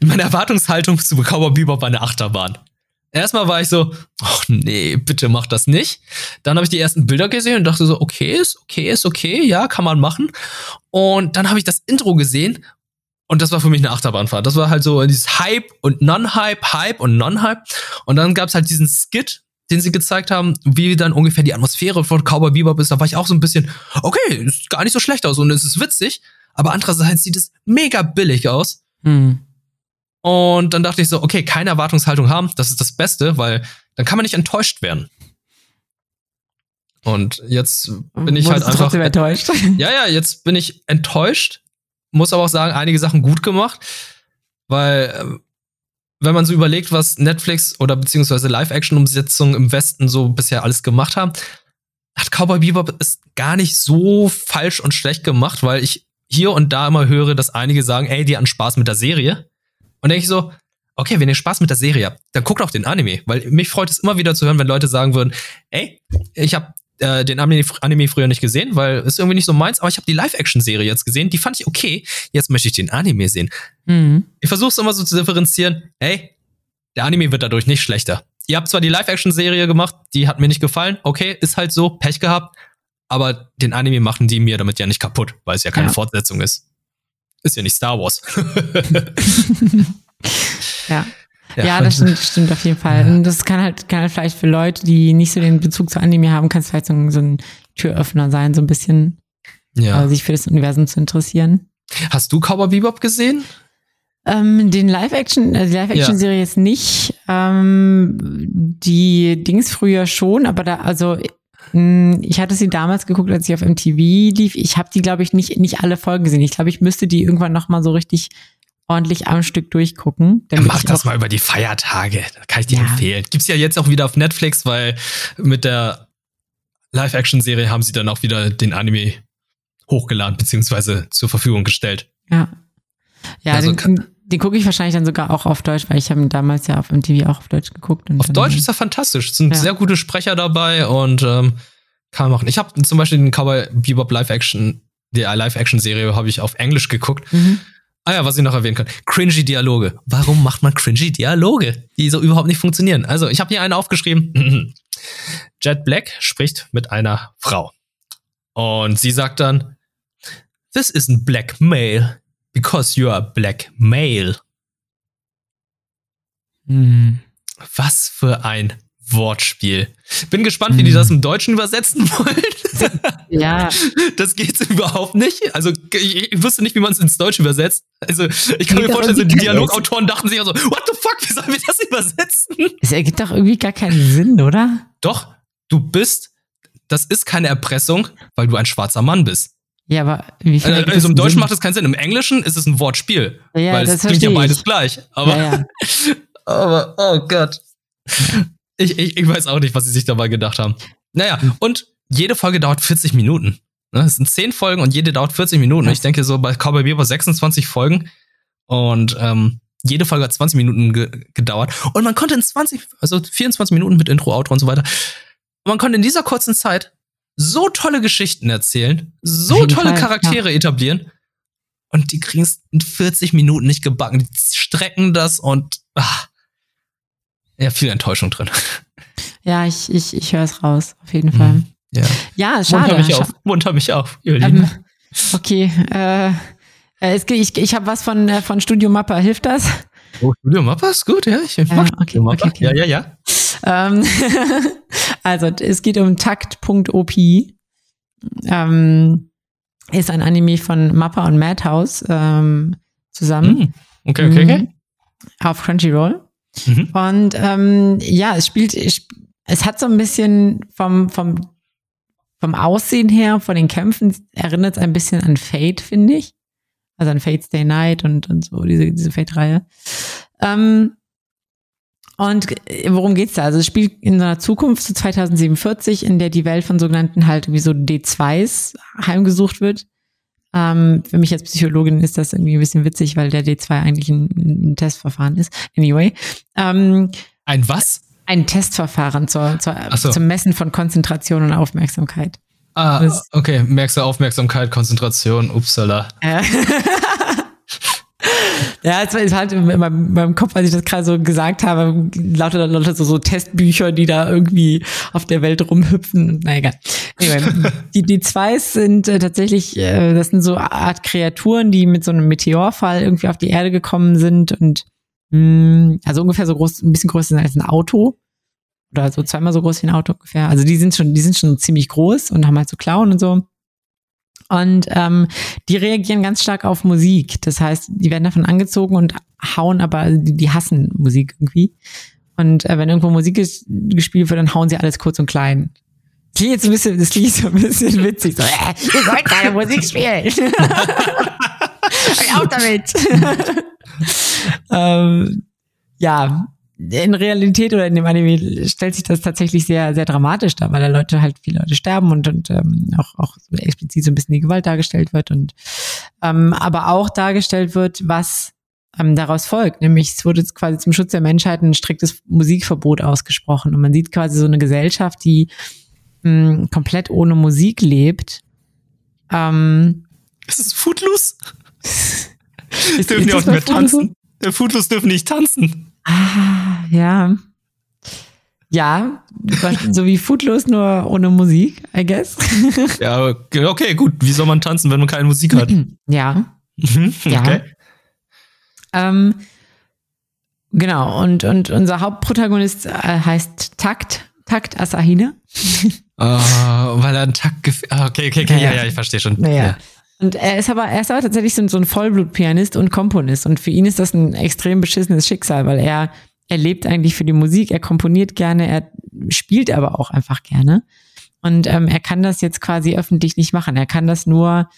meine Erwartungshaltung zu Cowboy Bebop war eine Achterbahn. Erstmal war ich so, ach nee, bitte mach das nicht. Dann habe ich die ersten Bilder gesehen und dachte so, okay, ist okay, ist okay, ja, kann man machen. Und dann habe ich das Intro gesehen und das war für mich eine Achterbahnfahrt. Das war halt so dieses Hype und Non-Hype, Hype und Non-Hype. Und dann gab es halt diesen Skit, den sie gezeigt haben, wie dann ungefähr die Atmosphäre von Cowboy Bebop ist. Da war ich auch so ein bisschen, okay, ist gar nicht so schlecht aus und es ist witzig. Aber andererseits sieht es mega billig aus. Hm. Und dann dachte ich so, okay, keine Erwartungshaltung haben, das ist das Beste, weil dann kann man nicht enttäuscht werden. Und jetzt bin ich halt Wurdest einfach. trotzdem enttäuscht. Ja, ja, jetzt bin ich enttäuscht, muss aber auch sagen, einige Sachen gut gemacht, weil ähm, wenn man so überlegt, was Netflix oder beziehungsweise Live-Action-Umsetzungen im Westen so bisher alles gemacht haben, hat Cowboy Bebop es gar nicht so falsch und schlecht gemacht, weil ich hier und da immer höre, dass einige sagen, ey, die hatten Spaß mit der Serie. Und denke ich so, okay, wenn ihr Spaß mit der Serie habt, dann guckt auch den Anime, weil mich freut es immer wieder zu hören, wenn Leute sagen würden, ey, ich habe äh, den Anime, Anime früher nicht gesehen, weil es irgendwie nicht so meins, aber ich habe die Live-Action-Serie jetzt gesehen, die fand ich okay, jetzt möchte ich den Anime sehen. Hm. Ich versuche es immer so zu differenzieren, ey, der Anime wird dadurch nicht schlechter. Ihr habt zwar die Live-Action-Serie gemacht, die hat mir nicht gefallen, okay, ist halt so, Pech gehabt, aber den Anime machen die mir damit ja nicht kaputt, weil es ja keine Ja. Fortsetzung ist. Ist ja nicht Star Wars. Ja. Ja, das stimmt, stimmt auf jeden Fall. Und das kann halt, kann halt vielleicht für Leute, die nicht so den Bezug zu Anime haben, kann es vielleicht so ein, so ein Türöffner sein, so ein bisschen Ja. äh, sich für das Universum zu interessieren. Hast du Cowboy Bebop gesehen? Ähm, den Live-Action, äh, die Live-Action-Serie jetzt nicht. Ähm, die Dings früher schon, aber da, also ich hatte sie damals geguckt, als sie auf MTV lief. Ich habe die, glaube ich, nicht, nicht alle Folgen gesehen. Ich glaube, ich müsste die irgendwann noch mal so richtig ordentlich am Stück durchgucken. damit Mach das mal über die Feiertage. Da kann ich dir Ja. empfehlen. Gibt's ja jetzt auch wieder auf Netflix, weil mit der Live-Action-Serie haben sie dann auch wieder den Anime hochgeladen beziehungsweise zur Verfügung gestellt. Ja. Ja, Also den, den, gucke ich wahrscheinlich dann sogar auch auf Deutsch, weil ich habe ihn damals ja auf MTV auch auf Deutsch geguckt. Und Auf Deutsch ist er fantastisch. Es sind Ja. sehr gute Sprecher dabei und ähm, kann man machen. Ich habe zum Beispiel den Cowboy Bebop Live-Action, die Live-Action-Serie habe ich auf Englisch geguckt. Mhm. Ah ja, was ich noch erwähnen kann. Cringy Dialoge. Warum macht man cringy Dialoge, die so überhaupt nicht funktionieren? Also, ich habe hier einen aufgeschrieben. Jet Black spricht mit einer Frau. Und sie sagt dann, This isn't black male, because you are black male. Mhm. Was für ein Wortspiel. Bin gespannt, wie die Hm. das im Deutschen übersetzen wollen. Ja, Das geht überhaupt nicht. Also ich, ich wusste nicht, wie man es ins Deutsche übersetzt. Also ich kann mir vorstellen, so die Dialogautoren dachten sich auch so, what the fuck, wie sollen wir das übersetzen? es ergibt doch irgendwie gar keinen Sinn, oder? Doch, du bist, das ist keine Erpressung, weil du ein schwarzer Mann bist. Ja, aber wie viel Also, also im Deutschen Sinn? macht das keinen Sinn. Im Englischen ist es ein Wortspiel. Ja, weil das es klingt ja beides ich. gleich. Aber, ja, ja. aber oh Gott. Ich, ich, ich weiß auch nicht, was sie sich dabei gedacht haben. Naja, und jede Folge dauert 40 Minuten. Ne, Es sind 10 Folgen und jede dauert 40 Minuten. Ich denke so bei Cowboy Bebop 26 Folgen und ähm, jede Folge hat 20 Minuten ge gedauert. Und man konnte in 20, also 24 Minuten mit Intro, Outro und so weiter. Man konnte in dieser kurzen Zeit so tolle Geschichten erzählen, so tolle Fall, Charaktere etablieren. Und die kriegen es in 40 Minuten nicht gebacken. Die strecken das und ah, ja, viel Enttäuschung drin. ja ich, ich, ich höre es raus, auf jeden Fall. Mhm. Ja. Ja, schade. Munter mich auf. Munter mich auf. Ähm, okay, äh, äh, es, ich, ich habe was von, äh, von Studio Mappa, hilft das? oh, Studio Mappa ist gut, ja. Ich Ja, mach okay, Studio Mappa. okay, okay. Ja, ja, ja. Ähm, also, es geht um Takt.op. Ähm, ist ein Anime von Mappa und Madhouse ähm, zusammen Mhm. Okay, okay, okay. Mhm. auf Crunchyroll. Mhm. Und ähm, ja, es spielt, es hat so ein bisschen vom, vom, vom Aussehen her, von den Kämpfen, erinnert es ein bisschen an Fate, finde ich. Also an Fate Stay Night und, und so, diese, diese Fate-Reihe. Ähm, Und worum geht's da? Also es spielt in einer Zukunft zu 2047, in der die Welt von sogenannten halt wie so D2s heimgesucht wird. Ähm, für mich als Psychologin ist das irgendwie ein bisschen witzig, weil der D2 eigentlich ein, ein Testverfahren ist. Anyway. Ähm, ein was? Ein Testverfahren zur, zur, so. zum Messen von Konzentration und Aufmerksamkeit. Ah, okay. Merkst du Aufmerksamkeit, Konzentration, upsala. Ja, es war halt in meinem, meinem Kopf, als ich das gerade so gesagt habe, lauter, lauter so, so Testbücher, die da irgendwie auf der Welt rumhüpfen. Na egal. Anyway, die, die zwei sind äh, tatsächlich, äh, das sind so Art Kreaturen, die mit so einem Meteorfall irgendwie auf die Erde gekommen sind und mh, hm, also ungefähr so groß, ein bisschen größer sind als ein Auto. Oder so zweimal so groß wie ein Auto ungefähr. Also die sind schon, die sind schon ziemlich groß und haben halt so Klauen und so. Und ähm, die reagieren ganz stark auf Musik. Das heißt, die werden davon angezogen und hauen, aber die, die hassen Musik irgendwie. Und äh, wenn irgendwo Musik ist, gespielt wird, dann hauen sie alles kurz und klein. Das klingt jetzt ein bisschen, das klingt so ein bisschen witzig. So, äh, ihr sollt keine Musik spielen. Auf damit. ähm, ja, in Realität oder in dem Anime stellt sich das tatsächlich sehr, sehr dramatisch dar, weil da Leute halt, viele Leute sterben und, und ähm, auch, auch explizit so ein bisschen die Gewalt dargestellt wird und ähm, aber auch dargestellt wird, was ähm, daraus folgt. Nämlich es wurde jetzt quasi zum Schutz der Menschheit ein striktes Musikverbot ausgesprochen. Und man sieht quasi so eine Gesellschaft, die mh, komplett ohne Musik lebt. Ähm, ist es Footloose? dürfen die auch nicht mehr tanzen? Der Footloose dürfen nicht tanzen. Ah, ja. Ja, so wie Footloose, nur ohne Musik, I guess. ja, okay, gut. Wie soll man tanzen, wenn man keine Musik hat? Ja. Mhm, ja. Okay. Ähm, genau, und, und unser Hauptprotagonist äh, heißt Takt, Takt Asahine. oh, weil er einen Takt ah, Okay, okay, okay, ja, ja, ja ich verstehe schon. Naja. Ja. Und er ist aber, er ist aber tatsächlich so, ein Vollblutpianist und Komponist. Und für ihn ist das ein extrem beschissenes Schicksal, weil er, er lebt eigentlich für die Musik, er komponiert gerne, er spielt aber auch einfach gerne. Und ähm, er kann das jetzt quasi öffentlich nicht machen. Er kann das nur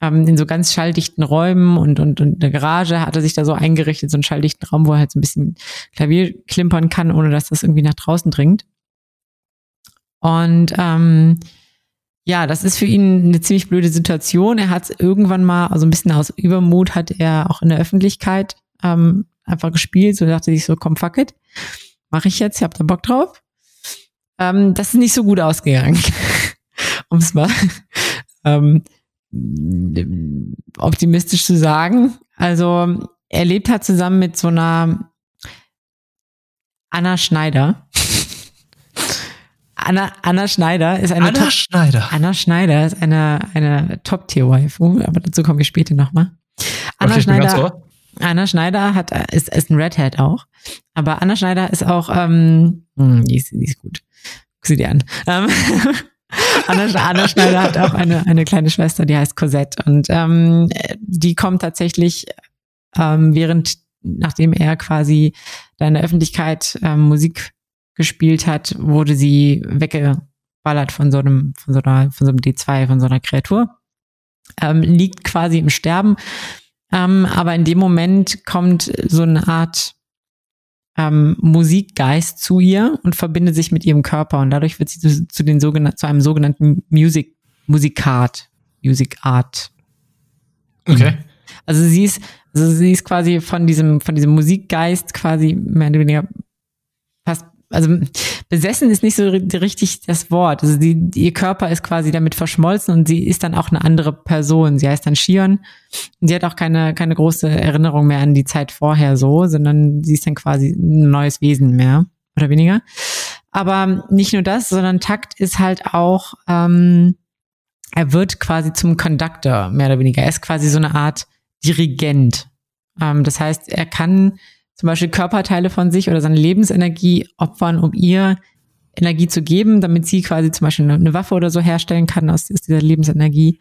ähm, in so ganz schalldichten Räumen und, und, und eine Garage hat er sich da so eingerichtet, so einen schalldichten Raum, wo er halt so ein bisschen Klavier klimpern kann, ohne dass das irgendwie nach draußen dringt. Und ähm, ja, das ist für ihn eine ziemlich blöde Situation. Er hat irgendwann mal, also ein bisschen aus Übermut, hat er auch in der Öffentlichkeit ähm, einfach gespielt. So dachte sich so, komm, fuck it. Mach ich jetzt, ich hab da Bock drauf. Ähm, das ist nicht so gut ausgegangen. um es mal ähm, optimistisch zu sagen. Also er lebt halt zusammen mit so einer Anna Schneider. Anna, Anna Schneider ist eine Anna Top, Schneider. Anna Schneider ist eine, eine Top-Tier-Waifu, aber dazu komme ich später nochmal. Anna Schneider, Anna Schneider hat, ist, ist ein Redhead auch. Aber Anna Schneider ist auch, ähm, hm, die, ist, die ist gut. Guck sie dir an. Ähm, Anna, Anna Schneider hat auch eine, eine kleine Schwester, die heißt Cosette. Und ähm, die kommt tatsächlich, ähm, während, nachdem er quasi da in der Öffentlichkeit ähm, Musik gespielt hat, wurde sie weggeballert von so einem, von so einer, von so einem D2, von so einer Kreatur. Ähm, liegt quasi im Sterben. Ähm, aber in dem Moment kommt so eine Art ähm, Musikgeist zu ihr und verbindet sich mit ihrem Körper und dadurch wird sie zu, zu den sogenannten, zu einem sogenannten Music, Musikart, Music Art. Okay. Also sie ist, also sie ist quasi von diesem, von diesem Musikgeist quasi mehr oder weniger also besessen ist nicht so richtig das Wort. Also die, ihr Körper ist quasi damit verschmolzen und sie ist dann auch eine andere Person. Sie heißt dann Shion und sie hat auch keine, keine große Erinnerung mehr an die Zeit vorher so, sondern sie ist dann quasi ein neues Wesen mehr oder weniger. Aber nicht nur das, sondern Takt ist halt auch, ähm, er wird quasi zum Conductor, mehr oder weniger. Er ist quasi so eine Art Dirigent. Ähm, das heißt, er kann zum Beispiel Körperteile von sich oder seine Lebensenergie opfern, um ihr Energie zu geben, damit sie quasi zum Beispiel eine, Waffe oder so herstellen kann aus, aus dieser Lebensenergie.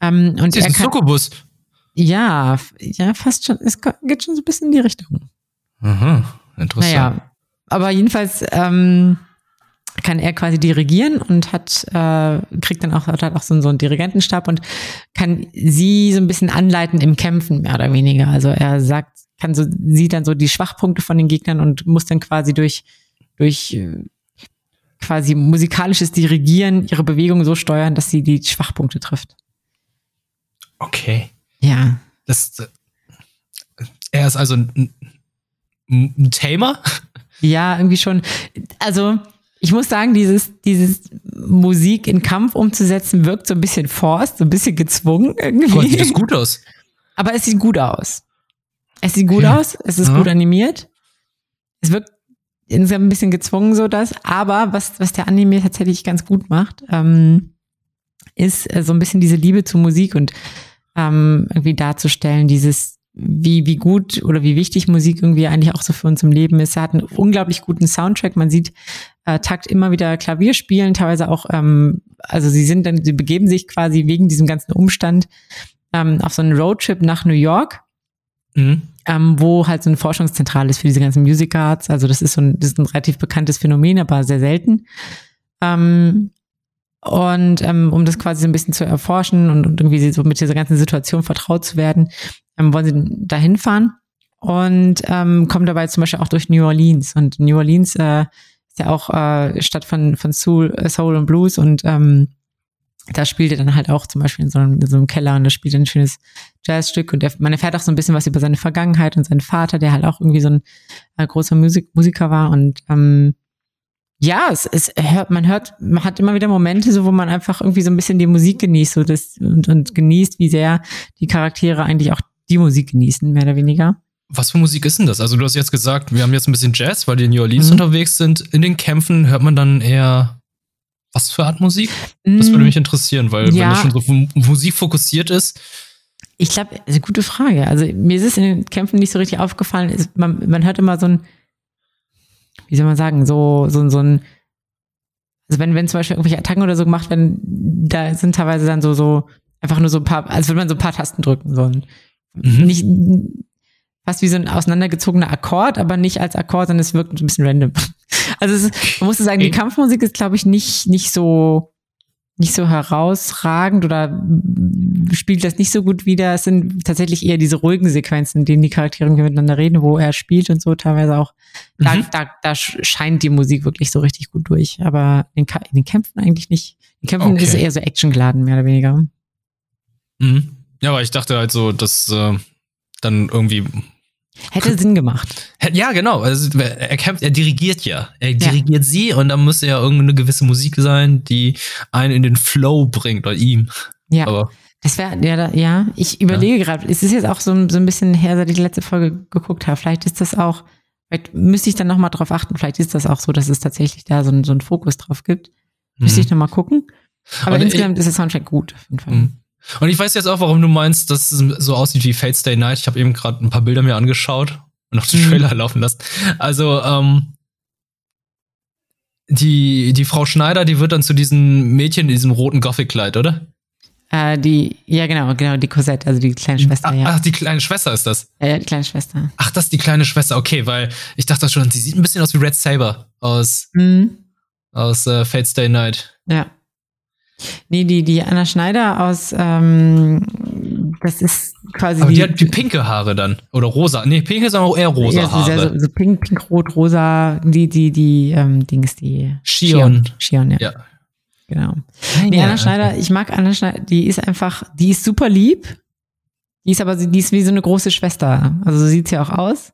Ähm, und sie ist ein Sukubus. Ja, ja, fast schon. Es geht schon so ein bisschen in die Richtung. Aha, interessant. Naja, aber jedenfalls, ähm, kann er quasi dirigieren und hat äh, kriegt dann auch hat auch so, so einen Dirigentenstab und kann sie so ein bisschen anleiten im Kämpfen mehr oder weniger. Also er sagt, kann so sieht dann so die Schwachpunkte von den Gegnern und muss dann quasi durch durch äh, quasi musikalisches Dirigieren ihre Bewegung so steuern, dass sie die Schwachpunkte trifft. Okay. Ja. Das, äh, er ist also ein, ein Tamer? Ja, irgendwie schon. Also, ich muss sagen, dieses, dieses Musik in Kampf umzusetzen, wirkt so ein bisschen forced, so ein bisschen gezwungen irgendwie. Gott, sieht das gut aus. Aber es sieht gut aus. Es sieht gut Ja. aus, es ist Ja. gut animiert. Es wirkt insgesamt ein bisschen gezwungen, so das. Aber was, was der Anime tatsächlich ganz gut macht, ähm, ist äh, so ein bisschen diese Liebe zu Musik und ähm, irgendwie darzustellen, dieses, wie, wie gut oder wie wichtig Musik irgendwie eigentlich auch so für uns im Leben ist. Er hat einen unglaublich guten Soundtrack. Man sieht äh, Takt immer wieder Klavier spielen, teilweise auch, ähm, also sie sind dann, sie begeben sich quasi wegen diesem ganzen Umstand ähm, auf so einen Roadtrip nach New York Mhm. ähm, wo halt so eine Forschungszentrale ist für diese ganzen Music Arts. Also das ist so ein, das ist ein relativ bekanntes Phänomen, aber sehr selten. Ähm, und ähm, um das quasi so ein bisschen zu erforschen und, und irgendwie so mit dieser ganzen Situation vertraut zu werden, ähm, wollen sie da hinfahren und ähm, kommen dabei zum Beispiel auch durch New Orleans. Und New Orleans äh, ist ja auch äh, Stadt von, von Soul, äh, Soul und Blues und ähm, da spielt er dann halt auch zum Beispiel in so einem, in so einem Keller und da spielt er ein schönes Jazzstück und er, man erfährt auch so ein bisschen was über seine Vergangenheit und seinen Vater, der halt auch irgendwie so ein äh, großer Musik, Musiker war und ähm, ja, es, es hört, man hört, man hat immer wieder Momente, so wo man einfach irgendwie so ein bisschen die Musik genießt so das, und, und genießt, wie sehr die Charaktere eigentlich auch die Musik genießen, mehr oder weniger. Was für Musik ist denn das? Also, du hast jetzt gesagt, wir haben jetzt ein bisschen Jazz, weil die in New Orleans Mhm. unterwegs sind. In den Kämpfen hört man dann eher was für Art Musik? Das würde Mm, mich interessieren, weil wenn Ja. das schon so Musik fokussiert ist, Ich glaube, eine gute Frage. Also mir ist es in den Kämpfen nicht so richtig aufgefallen. Man, man hört immer so ein, wie soll man sagen, so, so, so ein, also wenn, wenn zum Beispiel irgendwelche Attacken oder so gemacht werden, da sind teilweise dann so, so, einfach nur so ein paar, als würde man so ein paar Tasten drücken, so ein, Mhm. nicht, fast wie so ein auseinandergezogener Akkord, aber nicht als Akkord, sondern es wirkt ein bisschen random. Also es man muss sagen, die. Kampfmusik ist, glaube ich, nicht, nicht so, nicht so herausragend oder spielt das nicht so gut wider. Es sind tatsächlich eher diese ruhigen Sequenzen, in denen die Charaktere miteinander reden, wo er spielt und so teilweise auch. Da, Mhm. da, da sch- scheint die Musik wirklich so richtig gut durch. Aber in, in den Kämpfen eigentlich nicht. In den Kämpfen Okay. ist es eher so actiongeladen, mehr oder weniger. Mhm. Ja, aber ich dachte halt so, dass äh, dann irgendwie. Hätte Sinn gemacht. Ja, genau. Also, er kämpft, er dirigiert ja. Er dirigiert sie und dann müsste ja irgendeine gewisse Musik sein, die einen in den Flow bringt, oder ihm. Ja. Aber Das wäre, ja, da- ja, ich überlege gerade, es ist jetzt auch so, ein- so ein bisschen her, seit ich die letzte Folge geguckt habe. Vielleicht ist das auch, vielleicht müsste ich dann nochmal drauf achten, vielleicht ist das auch so, dass es tatsächlich da so, ein- so einen Fokus drauf gibt. Müsste ich nochmal gucken. Aber Und ich- insgesamt ist der Soundtrack gut, auf jeden Fall. Mhm. Und ich weiß jetzt auch, warum du meinst, dass es so aussieht wie Fate's Day Night. Ich habe eben gerade ein paar Bilder mir angeschaut und auch den Mhm. Trailer laufen lassen. Also, ähm, die, die Frau Schneider, die wird dann zu diesem Mädchen in diesem roten Gothic-Kleid, oder? Äh, die, ja, genau, genau, die Cosette, also die kleine Schwester, Ah, ja. Ach, die kleine Schwester ist das. Ja, ja, die kleine Schwester. Ach, das ist die kleine Schwester. Okay, weil ich dachte schon, sie sieht ein bisschen aus wie Red Saber aus, Mhm. aus äh, Fate's Day Night. Ja. Nee, die, die Anna Schneider aus, ähm, das ist quasi Aber die, hat die pinke Haare dann. Oder rosa. Nee, pink ist aber eher rosa ja, Haare. so, so pink, pink, rot, rosa, die, die, die, ähm, Dings, die Shion. Shion, ja. Ja. Genau. Nee, Ja, Anna Schneider, ich mag Anna Schneider, die ist einfach, die ist super lieb. Die ist aber, die ist wie so eine große Schwester. Also so sieht's ja auch aus.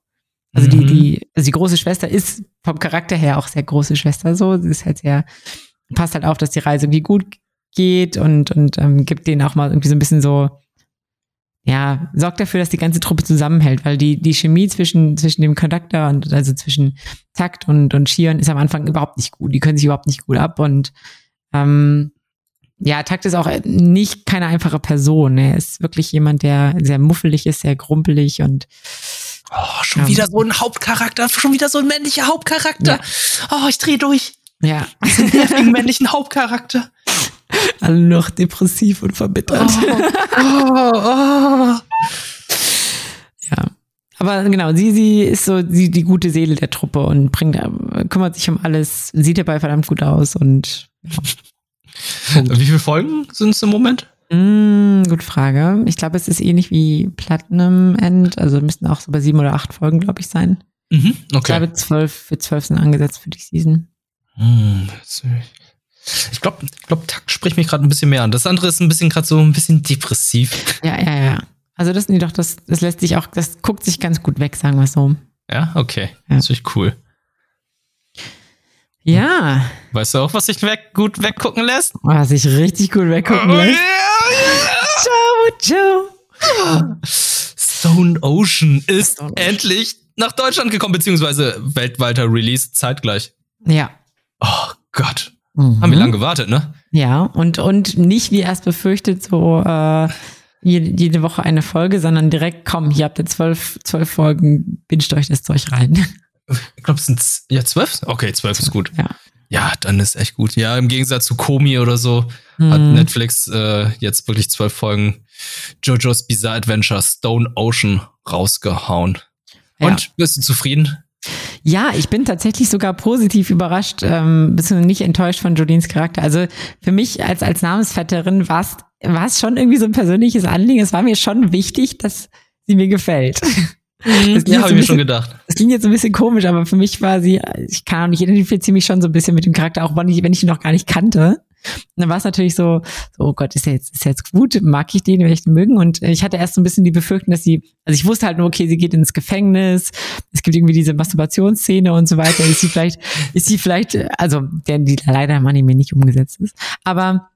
Also die, Mhm. die, also die große Schwester ist vom Charakter her auch sehr große Schwester so. Sie ist halt sehr, passt halt auf, dass die Reise irgendwie gut geht und, und ähm, gibt denen auch mal irgendwie so ein bisschen so, ja, sorgt dafür, dass die ganze Truppe zusammenhält, weil die, die Chemie zwischen, zwischen dem Conductor und also zwischen Takt und, und Shion ist am Anfang überhaupt nicht gut. Die können sich überhaupt nicht gut ab und ähm, ja, Takt ist auch nicht keine einfache Person. Er ist wirklich jemand, der sehr muffelig ist, sehr grumpelig und Oh, schon Ja. wieder so ein Hauptcharakter, schon wieder so ein männlicher Hauptcharakter. Oh, ich dreh durch. ja, männlichen Hauptcharakter. alle noch depressiv und verbittert. Oh, oh, oh. Ja. Aber genau, sie, sie ist so sie, die gute Seele der Truppe und bringt, kümmert sich um alles, sieht dabei verdammt gut aus und. Ja. Wie viele Folgen sind es im Moment? Mm, gute Frage. Ich glaube, es ist ähnlich wie Platinum End, also müssten auch so bei sieben oder acht Folgen, glaube ich, sein. Mhm, okay. Ich glaube, zwölf für zwölf sind angesetzt für die Season. Hm, ich glaube, ich glaub, Takt spricht mich gerade ein bisschen mehr an. Das andere ist ein bisschen gerade so ein bisschen depressiv. Ja, ja, ja. Also das, nee, doch, das, das lässt sich auch, das guckt sich ganz gut weg, sagen wir so. Ja, okay. Ja. Das ist cool. Ja. Weißt du auch, was sich weg, gut weggucken lässt? Was sich richtig gut weggucken oh, lässt? Ciao, ciao. Stone Ocean ist Stone endlich nach Deutschland gekommen, beziehungsweise weltweiter Release zeitgleich. Ja. Oh Gott. Mhm. Haben wir lange gewartet, ne? Ja, und, und nicht wie erst befürchtet, so äh, jede, jede Woche eine Folge, sondern direkt, komm, hier habt ihr zwölf, zwölf Folgen, binscht euch das Zeug rein. Ich glaube, es sind ja zwölf? Okay, zwölf ist gut. Ja. Ja, dann ist echt gut. Ja, im Gegensatz zu Komi oder so mhm. hat Netflix äh, jetzt wirklich zwölf Folgen JoJo's Bizarre Adventure Stone Ocean rausgehauen. Und ja. bist du zufrieden? Ja, ich bin tatsächlich sogar positiv überrascht, ähm, bisschen nicht enttäuscht von Jolines Charakter. Also für mich als, als Namensvetterin war es war es schon irgendwie so ein persönliches Anliegen. Es war mir schon wichtig, dass sie mir gefällt. Mhm. Ja, habe ich mir schon gedacht. Das klingt jetzt ein bisschen komisch, aber für mich war sie, ich kann auch nicht, identifiziere mich schon so ein bisschen mit dem Charakter, auch wenn ich, wenn ich ihn noch gar nicht kannte. Und dann war es natürlich so, so, oh Gott, ist er jetzt, ist er jetzt gut? Mag ich den, werde ich den mögen? Und ich hatte erst so ein bisschen die Befürchtung, dass sie, also ich wusste halt nur, okay, sie geht ins Gefängnis, es gibt irgendwie diese Masturbationsszene und so weiter. Ist sie vielleicht, ist sie vielleicht, also, der, die leider im Anime nicht umgesetzt ist. Aber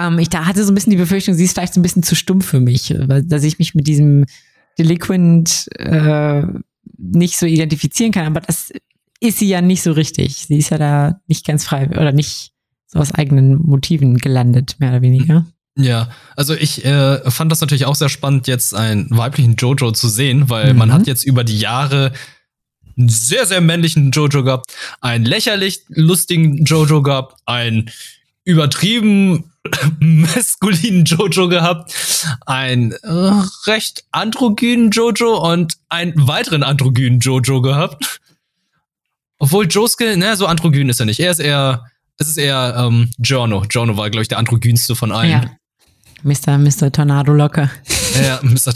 ähm, ich da hatte so ein bisschen die Befürchtung, sie ist vielleicht so ein bisschen zu stumm für mich, weil, dass ich mich mit diesem Delinquent äh, nicht so identifizieren kann. Aber das ist sie ja nicht so richtig. Sie ist ja da nicht ganz frei oder nicht aus eigenen Motiven gelandet, mehr oder weniger. Ja, also ich äh, fand das natürlich auch sehr spannend, jetzt einen weiblichen Jojo zu sehen, weil mhm. man hat jetzt über die Jahre einen sehr, sehr männlichen Jojo gehabt, einen lächerlich lustigen Jojo gehabt, einen übertrieben maskulinen Jojo gehabt, einen äh, recht androgynen Jojo und einen weiteren androgynen Jojo gehabt. Obwohl Josuke, ne, so androgyn ist er nicht. Er ist eher, es ist eher ähm, Giorno. Giorno war, glaube ich, der androgynste von allen. Ja. Mr. Mr. Tornado Locker. Ja, Mr.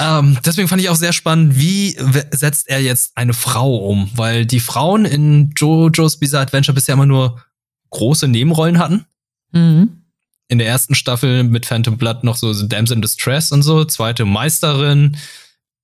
ähm, deswegen fand ich auch sehr spannend, wie setzt er jetzt eine Frau um? Weil die Frauen in JoJo's Bizarre Adventure bisher immer nur große Nebenrollen hatten. Mhm. In der ersten Staffel mit Phantom Blood noch so Dams in Distress und so, zweite Meisterin,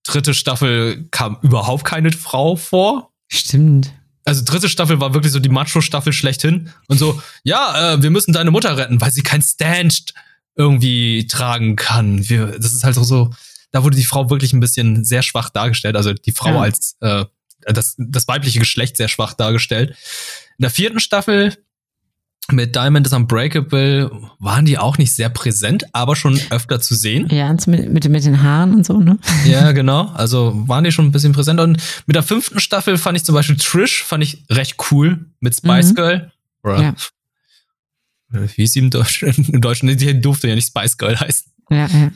dritte Staffel kam überhaupt keine Frau vor. Stimmt. Also dritte Staffel war wirklich so die Macho-Staffel schlechthin. Und so, ja, äh, wir müssen deine Mutter retten, weil sie kein Stand irgendwie tragen kann. Wir, das ist halt so, da wurde die Frau wirklich ein bisschen sehr schwach dargestellt. Also die Frau ja. als äh, das, das weibliche Geschlecht sehr schwach dargestellt. In der vierten Staffel mit Diamond is Unbreakable waren die auch nicht sehr präsent, aber schon öfter zu sehen. Ja, mit, mit, mit den Haaren und so, ne? Ja, genau. Also waren die schon ein bisschen präsent. Und mit der fünften Staffel fand ich zum Beispiel Trish, fand ich recht cool mit Spice mhm. Girl. Oder, ja. Wie hieß sie im Deutschen? Im Deutschen, die durfte ja nicht Spice Girl heißen. Ja, ja.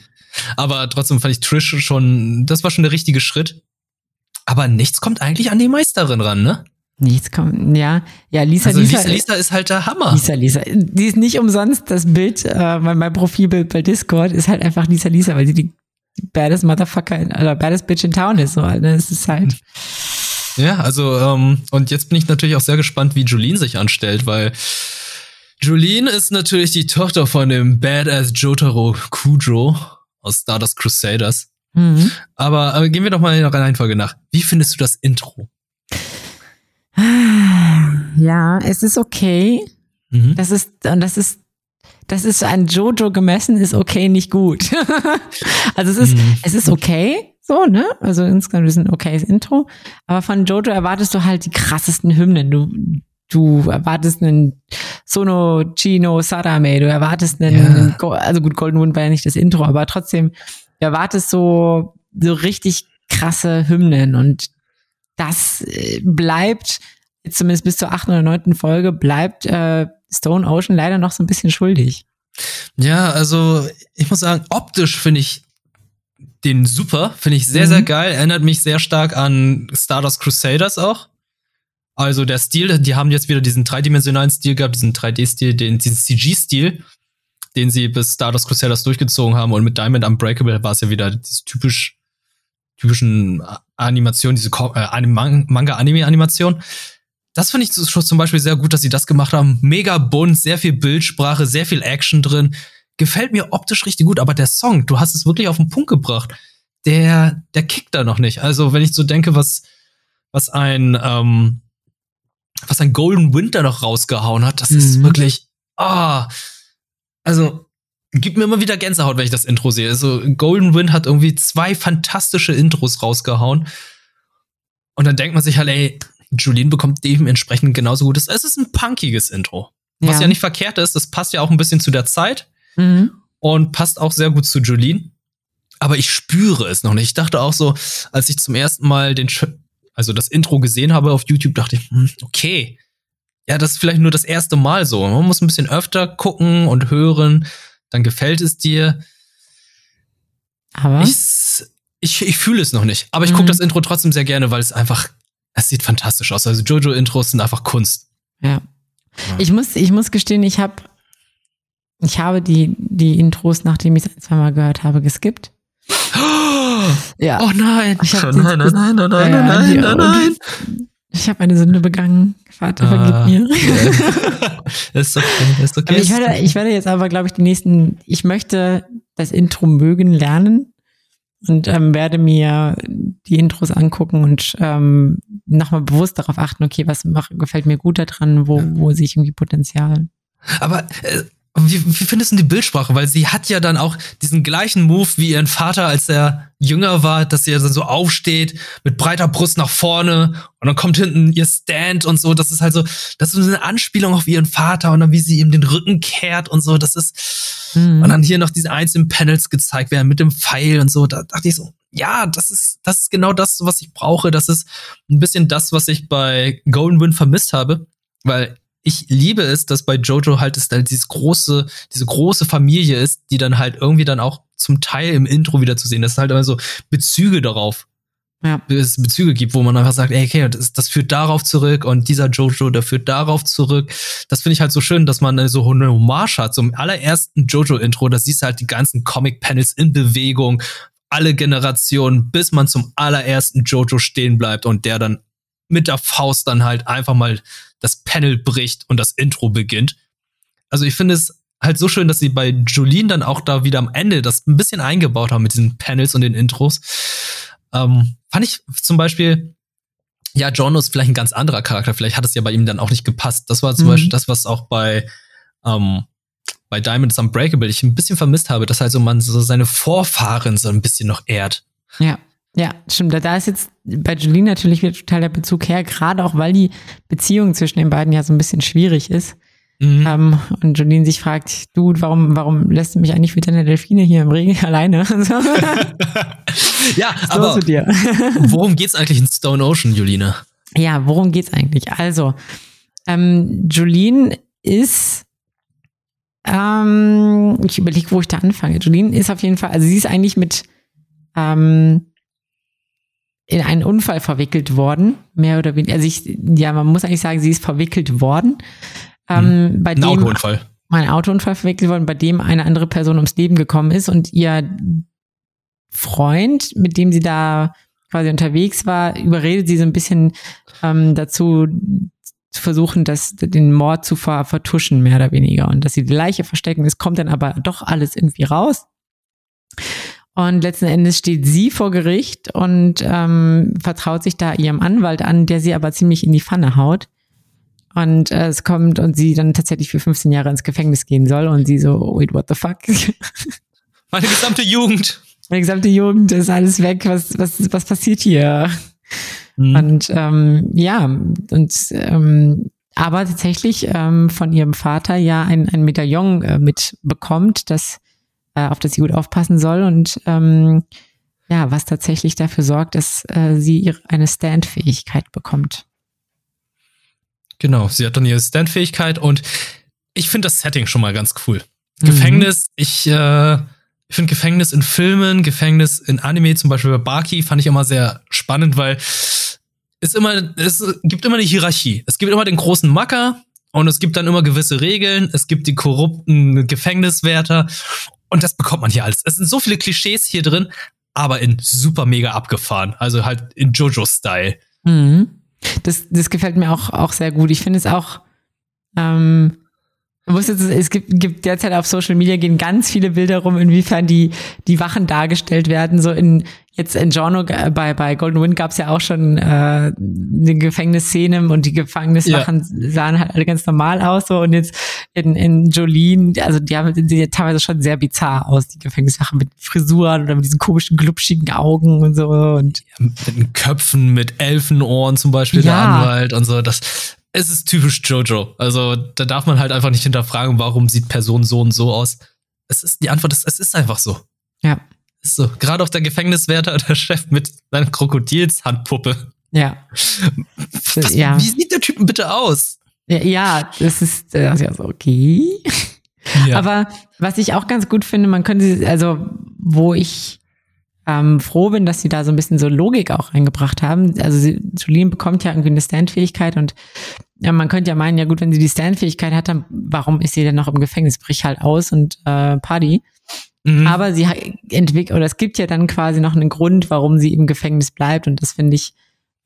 Aber trotzdem fand ich Trish schon, das war schon der richtige Schritt. Aber nichts kommt eigentlich an die Meisterin ran, ne? Nichts kommt, ja. Ja, Lisa, also Lisa, Lisa, Lisa ist halt der Hammer. Lisa, Lisa. Die ist nicht umsonst das Bild, äh, mein Profilbild bei Discord ist halt einfach Lisa, Lisa, weil sie die, die baddest Motherfucker oder baddest Bitch in Town ist. So, ne? Es ist halt. Ja, also, ähm, und jetzt bin ich natürlich auch sehr gespannt, wie Julien sich anstellt, weil Julien ist natürlich die Tochter von dem Badass Jotaro Kujo aus Stardust Crusaders. Mhm. Aber, aber gehen wir doch mal in der Reihenfolge nach. Wie findest du das Intro? Ja, es ist okay. Mhm. Das ist, und das ist, das ist ein Jojo gemessen, ist okay, nicht gut. also es ist, mhm. es ist okay, so, ne? Also insgesamt ist ein okayes Intro. Aber von Jojo erwartest du halt die krassesten Hymnen. Du, du erwartest einen Sono Chino Sadame, du erwartest einen, ja. also gut, Golden Wind war ja nicht das Intro, aber trotzdem, du erwartest so, so richtig krasse Hymnen und das äh, bleibt, zumindest bis zur achten oder neunten Folge, bleibt äh, Stone Ocean leider noch so ein bisschen schuldig. Ja, also ich muss sagen, optisch finde ich den super, finde ich sehr, mhm. sehr geil. Erinnert mich sehr stark an Stardust Crusaders auch. Also der Stil, die haben jetzt wieder diesen dreidimensionalen Stil gehabt, diesen 3D-Stil, den, diesen CG-Stil, den sie bis Stardust Crusaders durchgezogen haben. Und mit Diamond Unbreakable war es ja wieder diese typisch, typischen Animation, diese äh, Manga-Anime-Animation. Das finde ich zum Beispiel sehr gut, dass sie das gemacht haben. Mega bunt, sehr viel Bildsprache, sehr viel Action drin. Gefällt mir optisch richtig gut, aber der Song, du hast es wirklich auf den Punkt gebracht. Der, der kickt da noch nicht. Also, wenn ich so denke, was, was ein, ähm, was ein Golden Winter noch rausgehauen hat, das mhm. ist wirklich, ah, also, gibt mir immer wieder Gänsehaut, wenn ich das Intro sehe. Also, Golden Wind hat irgendwie zwei fantastische Intros rausgehauen. Und dann denkt man sich halt, ey, Julien bekommt dementsprechend genauso gutes. Es ist ein punkiges Intro. Was ja. ja nicht verkehrt ist, das passt ja auch ein bisschen zu der Zeit mhm. und passt auch sehr gut zu Julien. Aber ich spüre es noch nicht. Ich dachte auch so, als ich zum ersten Mal den, also das Intro gesehen habe auf YouTube, dachte ich, hm, okay, ja, das ist vielleicht nur das erste Mal so. Man muss ein bisschen öfter gucken und hören, dann gefällt es dir. Aber ich, ich, ich fühle es noch nicht. Aber ich mhm. gucke das Intro trotzdem sehr gerne, weil es einfach es sieht fantastisch aus. Also Jojo-Intros sind einfach Kunst. Ja. ja. Ich muss, ich muss gestehen, ich habe, ich habe die, die Intros, nachdem ich es ein, zwei Mal gehört habe, geskippt. ja. Oh nein. Ich hab nein, nein, nein, nein, nein, ja, nein, nein, nein. Ich habe eine Sünde begangen. Vater, ah, vergib mir. Yeah. ist okay, ist okay. ich, werde, ich werde jetzt aber, glaube ich, die nächsten, ich möchte das Intro mögen lernen und ähm, werde mir die Intros angucken und ähm, nochmal bewusst darauf achten, okay, was mach, gefällt mir gut daran, wo, wo sehe ich irgendwie Potenzial. Aber äh, wie, wie findest du die Bildsprache? Weil sie hat ja dann auch diesen gleichen Move wie ihren Vater, als er jünger war, dass sie ja dann so aufsteht, mit breiter Brust nach vorne und dann kommt hinten ihr Stand und so. Das ist halt so, das ist eine Anspielung auf ihren Vater und dann wie sie ihm den Rücken kehrt und so. Das ist, mhm. und dann hier noch diese einzelnen Panels gezeigt werden mit dem Pfeil und so. Da dachte ich so, ja, das ist, das ist genau das, was ich brauche. Das ist ein bisschen das, was ich bei Golden Wind vermisst habe, weil ich liebe es, dass bei Jojo halt es halt dieses große, diese große Familie ist, die dann halt irgendwie dann auch zum Teil im Intro wieder zu sehen. Das ist halt immer so Bezüge darauf. Ja. Es Bezüge gibt, wo man einfach sagt, ey, okay, das, das führt darauf zurück und dieser Jojo, der führt darauf zurück. Das finde ich halt so schön, dass man so eine Hommage hat. Zum allerersten Jojo-Intro, da siehst du halt die ganzen Comic-Panels in Bewegung, alle Generationen, bis man zum allerersten Jojo stehen bleibt und der dann mit der Faust dann halt einfach mal das Panel bricht und das Intro beginnt. Also ich finde es halt so schön, dass sie bei Jolene dann auch da wieder am Ende das ein bisschen eingebaut haben mit diesen Panels und den Intros. Ähm, fand ich zum Beispiel, ja, John ist vielleicht ein ganz anderer Charakter, vielleicht hat es ja bei ihm dann auch nicht gepasst. Das war zum mhm. Beispiel das, was auch bei, ähm, bei Diamonds Unbreakable ich ein bisschen vermisst habe, dass halt so man so seine Vorfahren so ein bisschen noch ehrt. Ja. Ja, stimmt. Da ist jetzt bei Jolene natürlich wieder total der Bezug her, gerade auch weil die Beziehung zwischen den beiden ja so ein bisschen schwierig ist. Mhm. Ähm, und Jolene sich fragt, du, warum, warum lässt du mich eigentlich mit deiner Delfine hier im Regen alleine? ja, aber worum geht's eigentlich in Stone Ocean, Jolene? Ja, worum geht's eigentlich? Also, ähm, Jolene ist ähm, ich überlege, wo ich da anfange. Jolene ist auf jeden Fall, also sie ist eigentlich mit ähm, in einen Unfall verwickelt worden, mehr oder weniger. Also ich, ja, man muss eigentlich sagen, sie ist verwickelt worden. Ähm, hm. bei Ein dem, Autounfall. Mein Autounfall verwickelt worden, bei dem eine andere Person ums Leben gekommen ist und ihr Freund, mit dem sie da quasi unterwegs war, überredet sie so ein bisschen ähm, dazu, zu versuchen, das, den Mord zu ver vertuschen, mehr oder weniger. Und dass sie die Leiche verstecken. Es kommt dann aber doch alles irgendwie raus. Und letzten Endes steht sie vor Gericht und ähm, vertraut sich da ihrem Anwalt an, der sie aber ziemlich in die Pfanne haut. Und äh, es kommt und sie dann tatsächlich für 15 Jahre ins Gefängnis gehen soll und sie so, wait, what the fuck? Meine gesamte Jugend. Meine gesamte Jugend ist alles weg. Was, was, was passiert hier? Mhm. Und ähm, ja, und ähm, aber tatsächlich ähm, von ihrem Vater ja ein, ein Medaillon äh, mitbekommt, das äh, auf das sie gut aufpassen soll und ähm, ja, was tatsächlich dafür sorgt, dass äh, sie ihre, eine Standfähigkeit bekommt. Genau, sie hat dann ihre Standfähigkeit und ich finde das Setting schon mal ganz cool. Mhm. Gefängnis, ich, äh, Ich finde Gefängnis in Filmen, Gefängnis in Anime, zum Beispiel bei Baki, fand ich immer sehr spannend, weil es immer, es gibt immer eine Hierarchie. Es gibt immer den großen Macker und es gibt dann immer gewisse Regeln. Es gibt die korrupten Gefängniswärter und das bekommt man hier alles. Es sind so viele Klischees hier drin, aber in super mega abgefahren. Also halt in Jojo-Style. Mhm. Das, das gefällt mir auch, auch sehr gut. Ich finde es auch, ähm, muss jetzt, es gibt, gibt derzeit auf Social Media gehen ganz viele Bilder rum, inwiefern die, die Wachen dargestellt werden. So in, jetzt in Giorno, bei, bei Golden Wind gab es ja auch schon äh, eine Gefängnisszene und die Gefängniswachen ja. sahen halt alle ganz normal aus. So und jetzt in, in Jolene, also die haben die teilweise schon sehr bizarr aus, die Gefängniswachen mit Frisuren oder mit diesen komischen, glubschigen Augen und so. Und ja, mit den Köpfen, mit Elfenohren zum Beispiel, ja. der Anwalt und so. Das, es ist typisch Jojo. Also da darf man halt einfach nicht hinterfragen, warum sieht Person so und so aus. Es ist die Antwort ist, es ist einfach so. Ja. So. Gerade auf der Gefängniswärter, der Chef mit seiner Krokodilshandpuppe. Ja. Was, ja. Wie sieht der Typen bitte aus? Ja, ja das ist äh, also okay. Ja. Aber was ich auch ganz gut finde, man könnte, also wo ich ähm, froh bin, dass sie da so ein bisschen so Logik auch reingebracht haben. Also sie, Julien bekommt ja irgendwie eine Stand-Fähigkeit und ja, man könnte ja meinen, ja gut, wenn sie die Stand-Fähigkeit hat, dann warum ist sie denn noch im Gefängnis? Brich halt aus und äh, Party. Mhm. Aber sie entwickelt, oder es gibt ja dann quasi noch einen Grund, warum sie im Gefängnis bleibt und das finde ich,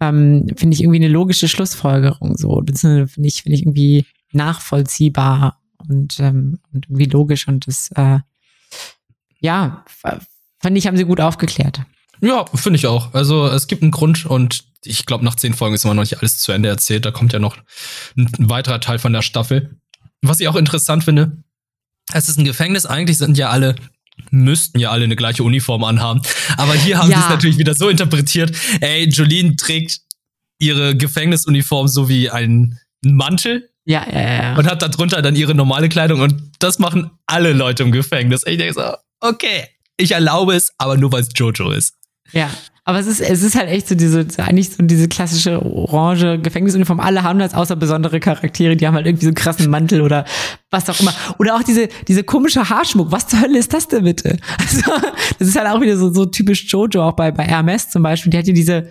ähm, finde ich irgendwie eine logische Schlussfolgerung so. Das finde ich, finde ich irgendwie nachvollziehbar und, ähm, und irgendwie logisch und das, äh, ja, Fand ich, haben sie gut aufgeklärt. Ja, finde ich auch. Also es gibt einen Grund und ich glaube, nach zehn Folgen ist immer noch nicht alles zu Ende erzählt. Da kommt ja noch ein, ein weiterer Teil von der Staffel. Was ich auch interessant finde, es ist ein Gefängnis. Eigentlich sind ja alle müssten ja alle eine gleiche Uniform anhaben. Aber hier haben ja. sie es natürlich wieder so interpretiert. Ey, Jolene trägt ihre Gefängnisuniform so wie einen Mantel. Ja, ja, ja. Und hat darunter dann ihre normale Kleidung. Und das machen alle Leute im Gefängnis. Ich denke so, okay, ich erlaube es, aber nur weil es Jojo ist. Ja. Aber es ist, es ist halt echt so diese, eigentlich so diese klassische orange Gefängnisuniform. Alle haben das, außer besondere Charaktere, die haben halt irgendwie so einen krassen Mantel oder was auch immer. Oder auch diese, diese komische Haarschmuck. Was zur Hölle ist das denn bitte? Also, das ist halt auch wieder so, so typisch Jojo, auch bei, bei Hermes zum Beispiel. Die hat ja diese,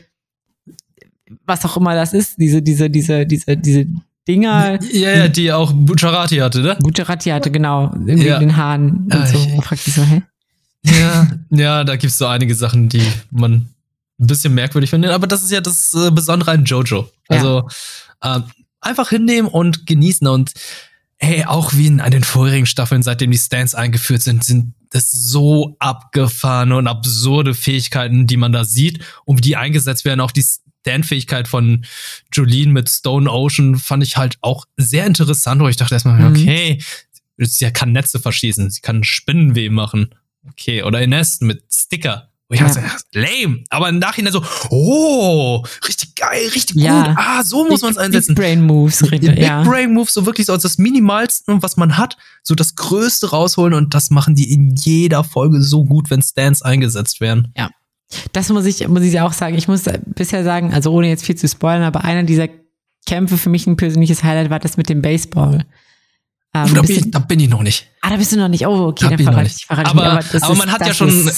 was auch immer das ist, diese, diese, diese, diese, diese Dinger. Ja, ja, die auch Bucciarati hatte, ne? Bucciarati hatte, genau. Irgendwie ja. den Haaren und ah, so. Man fragt sich so, hä? Ja, ja, da gibt's so einige Sachen, die man ein bisschen merkwürdig findet. Aber das ist ja das äh, Besondere an Jojo. Also ja. äh, einfach hinnehmen und genießen. Und hey, auch wie in, in den vorherigen Staffeln, seitdem die Stands eingeführt sind, sind das so abgefahrene und absurde Fähigkeiten, die man da sieht und wie die eingesetzt werden. Auch die Stand-Fähigkeit von Jolene mit Stone Ocean fand ich halt auch sehr interessant, wo ich dachte erstmal, mhm. okay, sie kann Netze verschießen, sie kann Spinnenweh machen okay. Oder Ines mit Sticker. Oh ja, ja. lame. Aber im Nachhinein so, oh, richtig geil, richtig ja. gut. Ah, so muss man es einsetzen. Big Brain Moves, richtig, Big ja. Brain Moves, so wirklich so als das Minimalste, was man hat, so das Größte rausholen und das machen die in jeder Folge so gut, wenn Stands eingesetzt werden. Ja. Das muss ich, muss ich auch sagen. Ich muss bisher sagen, also ohne jetzt viel zu spoilern, aber einer dieser Kämpfe für mich ein persönliches Highlight war das mit dem Baseball. Ähm, da, bin ich, da, bin ich, noch nicht. Ah, da bist du noch nicht. Oh, okay, da dann verrate ich, verrate aber, aber, aber man hat ja schon,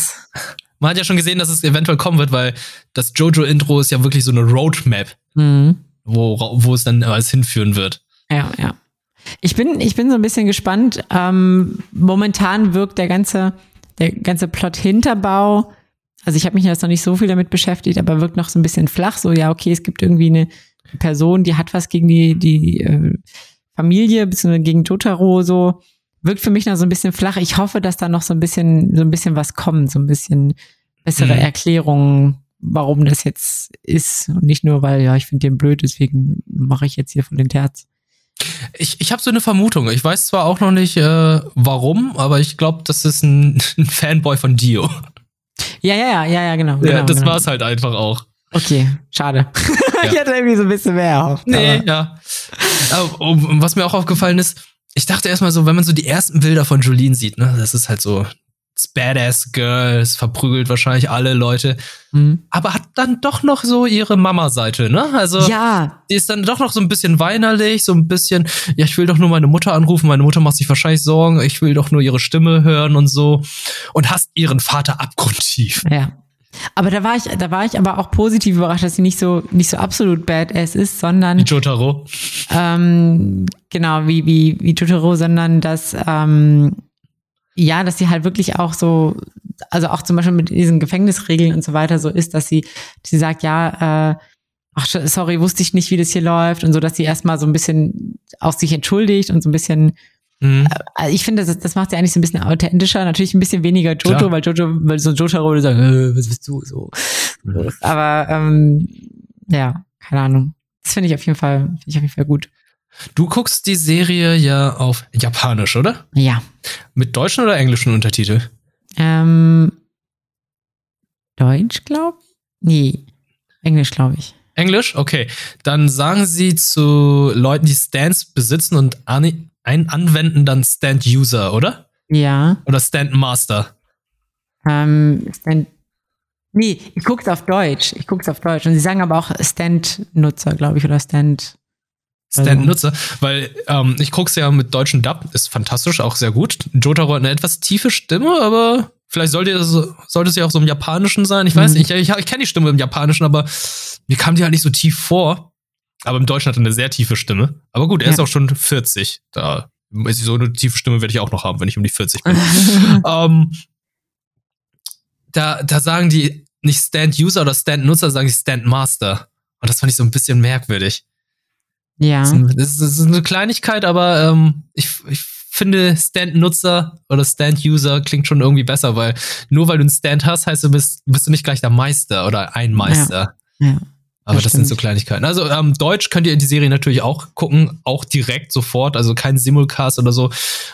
man hat ja schon gesehen, dass es eventuell kommen wird, weil das Jojo-Intro ist ja wirklich so eine Roadmap, mhm. wo, wo es dann alles hinführen wird. Ja, ja. Ich bin, ich bin so ein bisschen gespannt. Ähm, momentan wirkt der ganze, der ganze Plot-Hinterbau, also ich habe mich jetzt noch nicht so viel damit beschäftigt, aber wirkt noch so ein bisschen flach. So, ja, okay, es gibt irgendwie eine Person, die hat was gegen die, die äh, Familie, beziehungsweise gegen Totaro so, wirkt für mich noch so ein bisschen flach. Ich hoffe, dass da noch so ein bisschen, so ein bisschen was kommt, so ein bisschen bessere mhm. Erklärungen, warum das jetzt ist. Und nicht nur, weil, ja, ich finde den blöd, deswegen mache ich jetzt hier von den Terz. Ich, ich habe so eine Vermutung. Ich weiß zwar auch noch nicht, äh, warum, aber ich glaube, das ist ein, ein, Fanboy von Dio. Ja, ja, ja, ja, ja, genau. Ja, genau, das genau. war es halt einfach auch. Okay, schade. Ja. ich hatte irgendwie so ein bisschen mehr erhofft. Nee, aber. ja. Aber, was mir auch aufgefallen ist, ich dachte erstmal so, wenn man so die ersten Bilder von Jolene sieht, ne, das ist halt so Badass Girl, es verprügelt wahrscheinlich alle Leute, Mhm. aber hat dann doch noch so ihre Mama-Seite, ne? Also Ja, die ist dann doch noch so ein bisschen weinerlich, so ein bisschen, ja, ich will doch nur meine Mutter anrufen, meine Mutter macht sich wahrscheinlich Sorgen, ich will doch nur ihre Stimme hören und so und hasst ihren Vater abgrundtief. ja. Aber da war ich, da war ich aber auch positiv überrascht, dass sie nicht so, nicht so absolut badass ist, sondern Jotaro. ähm, genau wie wie wie Totoro, sondern dass ähm, ja, dass sie halt wirklich auch so, also auch zum Beispiel mit diesen Gefängnisregeln und so weiter so ist, dass sie, sie sagt, ja, äh, ach sorry, wusste ich nicht, wie das hier läuft und so, dass sie erstmal so ein bisschen auch sich entschuldigt und so ein bisschen Mhm. also ich finde, das, das macht sie eigentlich so ein bisschen authentischer. Natürlich ein bisschen weniger Jojo, Klar. weil Jojo, weil so Jotaro würde sagen, äh, was bist du so. Aber ähm, ja, keine Ahnung. Das finde ich auf jeden Fall, finde ich auf jeden Fall gut. Du guckst die Serie ja auf Japanisch, oder? Ja. Mit deutschen oder englischen Untertitel? Ähm, Deutsch, glaube ich? Nee. Englisch, glaube ich. Englisch? Okay. Dann sagen sie zu Leuten, die Stands besitzen und ani- ein anwenden, dann Stand-User, oder? Ja. Oder Stand-Master? Ähm, Stand. Nee, ich guck's auf Deutsch. Ich guck's auf Deutsch. Und sie sagen aber auch Stand-Nutzer, glaube ich, oder Stand. Stand-Nutzer, weil ähm, ich guck's ja mit deutschen Dub, ist fantastisch, auch sehr gut. Jotaro hat eine etwas tiefe Stimme, aber vielleicht sollte, es- sollte sie auch so im Japanischen sein. Ich weiß Mhm. nicht, ich, ich, ich kenne die Stimme im Japanischen, aber mir kam die halt nicht so tief vor. Aber im Deutschen hat er eine sehr tiefe Stimme. Aber gut, er Ja. ist auch schon 40. Da ist so eine tiefe Stimme werde ich auch noch haben, wenn ich um die 40 bin. ähm, da, da sagen die nicht Stand-User oder Stand-Nutzer, sagen die Stand-Master. Und das fand ich so ein bisschen merkwürdig. ja. Das ist- eine Kleinigkeit, aber ähm, ich, ich finde Stand-Nutzer oder Stand-User klingt schon irgendwie besser, weil nur weil du einen Stand hast, heißt du bist, bist du nicht gleich der Meister oder ein Meister. Ja. Aber das das, sind so. Kleinigkeiten. Also ähm, Deutsch könnt ihr die Serie natürlich auch gucken, auch direkt sofort, also kein Simulcast oder so.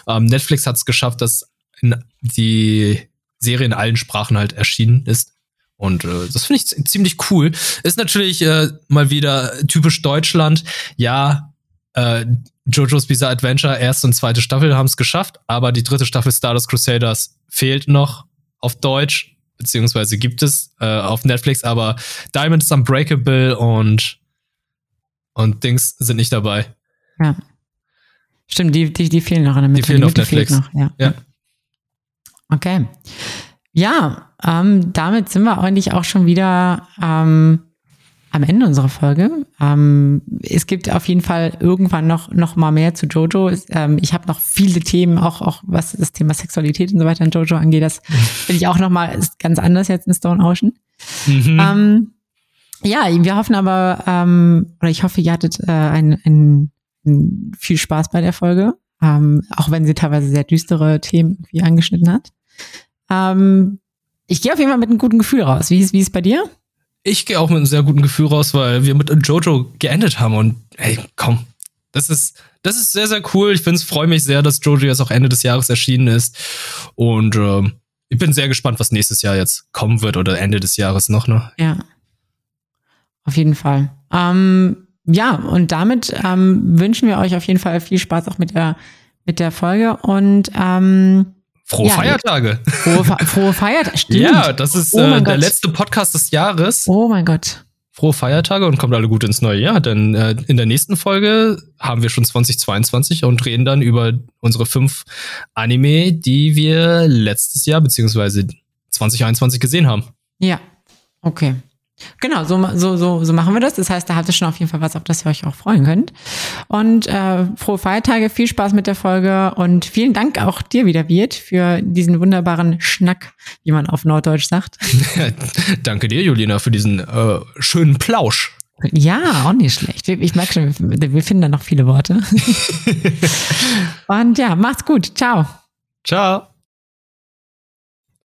Ähm, Netflix hat es geschafft, dass in die Serie in allen Sprachen halt erschienen ist. Und äh, das finde ich ziemlich cool. Ist natürlich äh, mal wieder typisch Deutschland. Ja, äh, JoJo's Bizarre Adventure, erste und zweite Staffel haben es geschafft, aber die dritte Staffel Stardust Crusaders fehlt noch auf Deutsch, beziehungsweise gibt es äh, auf Netflix, aber Diamond is Unbreakable und und Dings sind nicht dabei. Ja. Stimmt, die, die, die fehlen noch in der Mitte. fehlen auf Mitte fehlt Netflix. Noch, ja. Ja. Okay. Ja, ähm, damit sind wir eigentlich auch schon wieder ähm, am Ende unserer Folge. Ähm, es gibt auf jeden Fall irgendwann noch, noch mal mehr zu Jojo. Ähm, ich habe noch viele Themen, auch, auch was das Thema Sexualität und so weiter in Jojo angeht. Das finde ich auch noch mal ganz anders jetzt in Stone Ocean. Mhm. Ähm, ja, wir hoffen aber, ähm, oder ich hoffe, ihr hattet äh, ein, ein, ein viel Spaß bei der Folge, ähm, auch wenn sie teilweise sehr düstere Themen irgendwie angeschnitten hat. Ähm, ich gehe auf jeden Fall mit einem guten Gefühl raus. Wie ist, wie ist es bei dir? Ich gehe auch mit einem sehr guten Gefühl raus, weil wir mit Jojo geendet haben und ey, komm, das ist das ist sehr sehr cool. Ich freue mich sehr, dass Jojo jetzt auch Ende des Jahres erschienen ist und ähm, ich bin sehr gespannt, was nächstes Jahr jetzt kommen wird oder Ende des Jahres noch ne. Ja, auf jeden Fall. Ähm, ja, und damit ähm, wünschen wir euch auf jeden Fall viel Spaß auch mit der, mit der Folge und ähm, Frohe Ja, Feiertage. frohe, frohe Feiertage. Stimmt. Ja, das ist Oh äh, der Gott. letzte Podcast des Jahres. Oh mein Gott. Frohe Feiertage und kommt alle gut ins neue Jahr, denn äh, in der nächsten Folge haben wir schon 2022 und reden dann über unsere fünf Anime, die wir letztes Jahr beziehungsweise 2021 gesehen haben. Ja, okay. Genau, so, so, so, so machen wir das. Das heißt, da habt ihr schon auf jeden Fall was, auf das ihr euch auch freuen könnt. Und äh, frohe Feiertage, viel Spaß mit der Folge und vielen Dank auch dir wieder, Wirt, für diesen wunderbaren Schnack, wie man auf Norddeutsch sagt. Danke dir, Julina, für diesen äh, schönen Plausch. Ja, auch nicht schlecht. Ich merke schon, wir wir finden da noch viele Worte. und ja, macht's gut. Ciao. Ciao.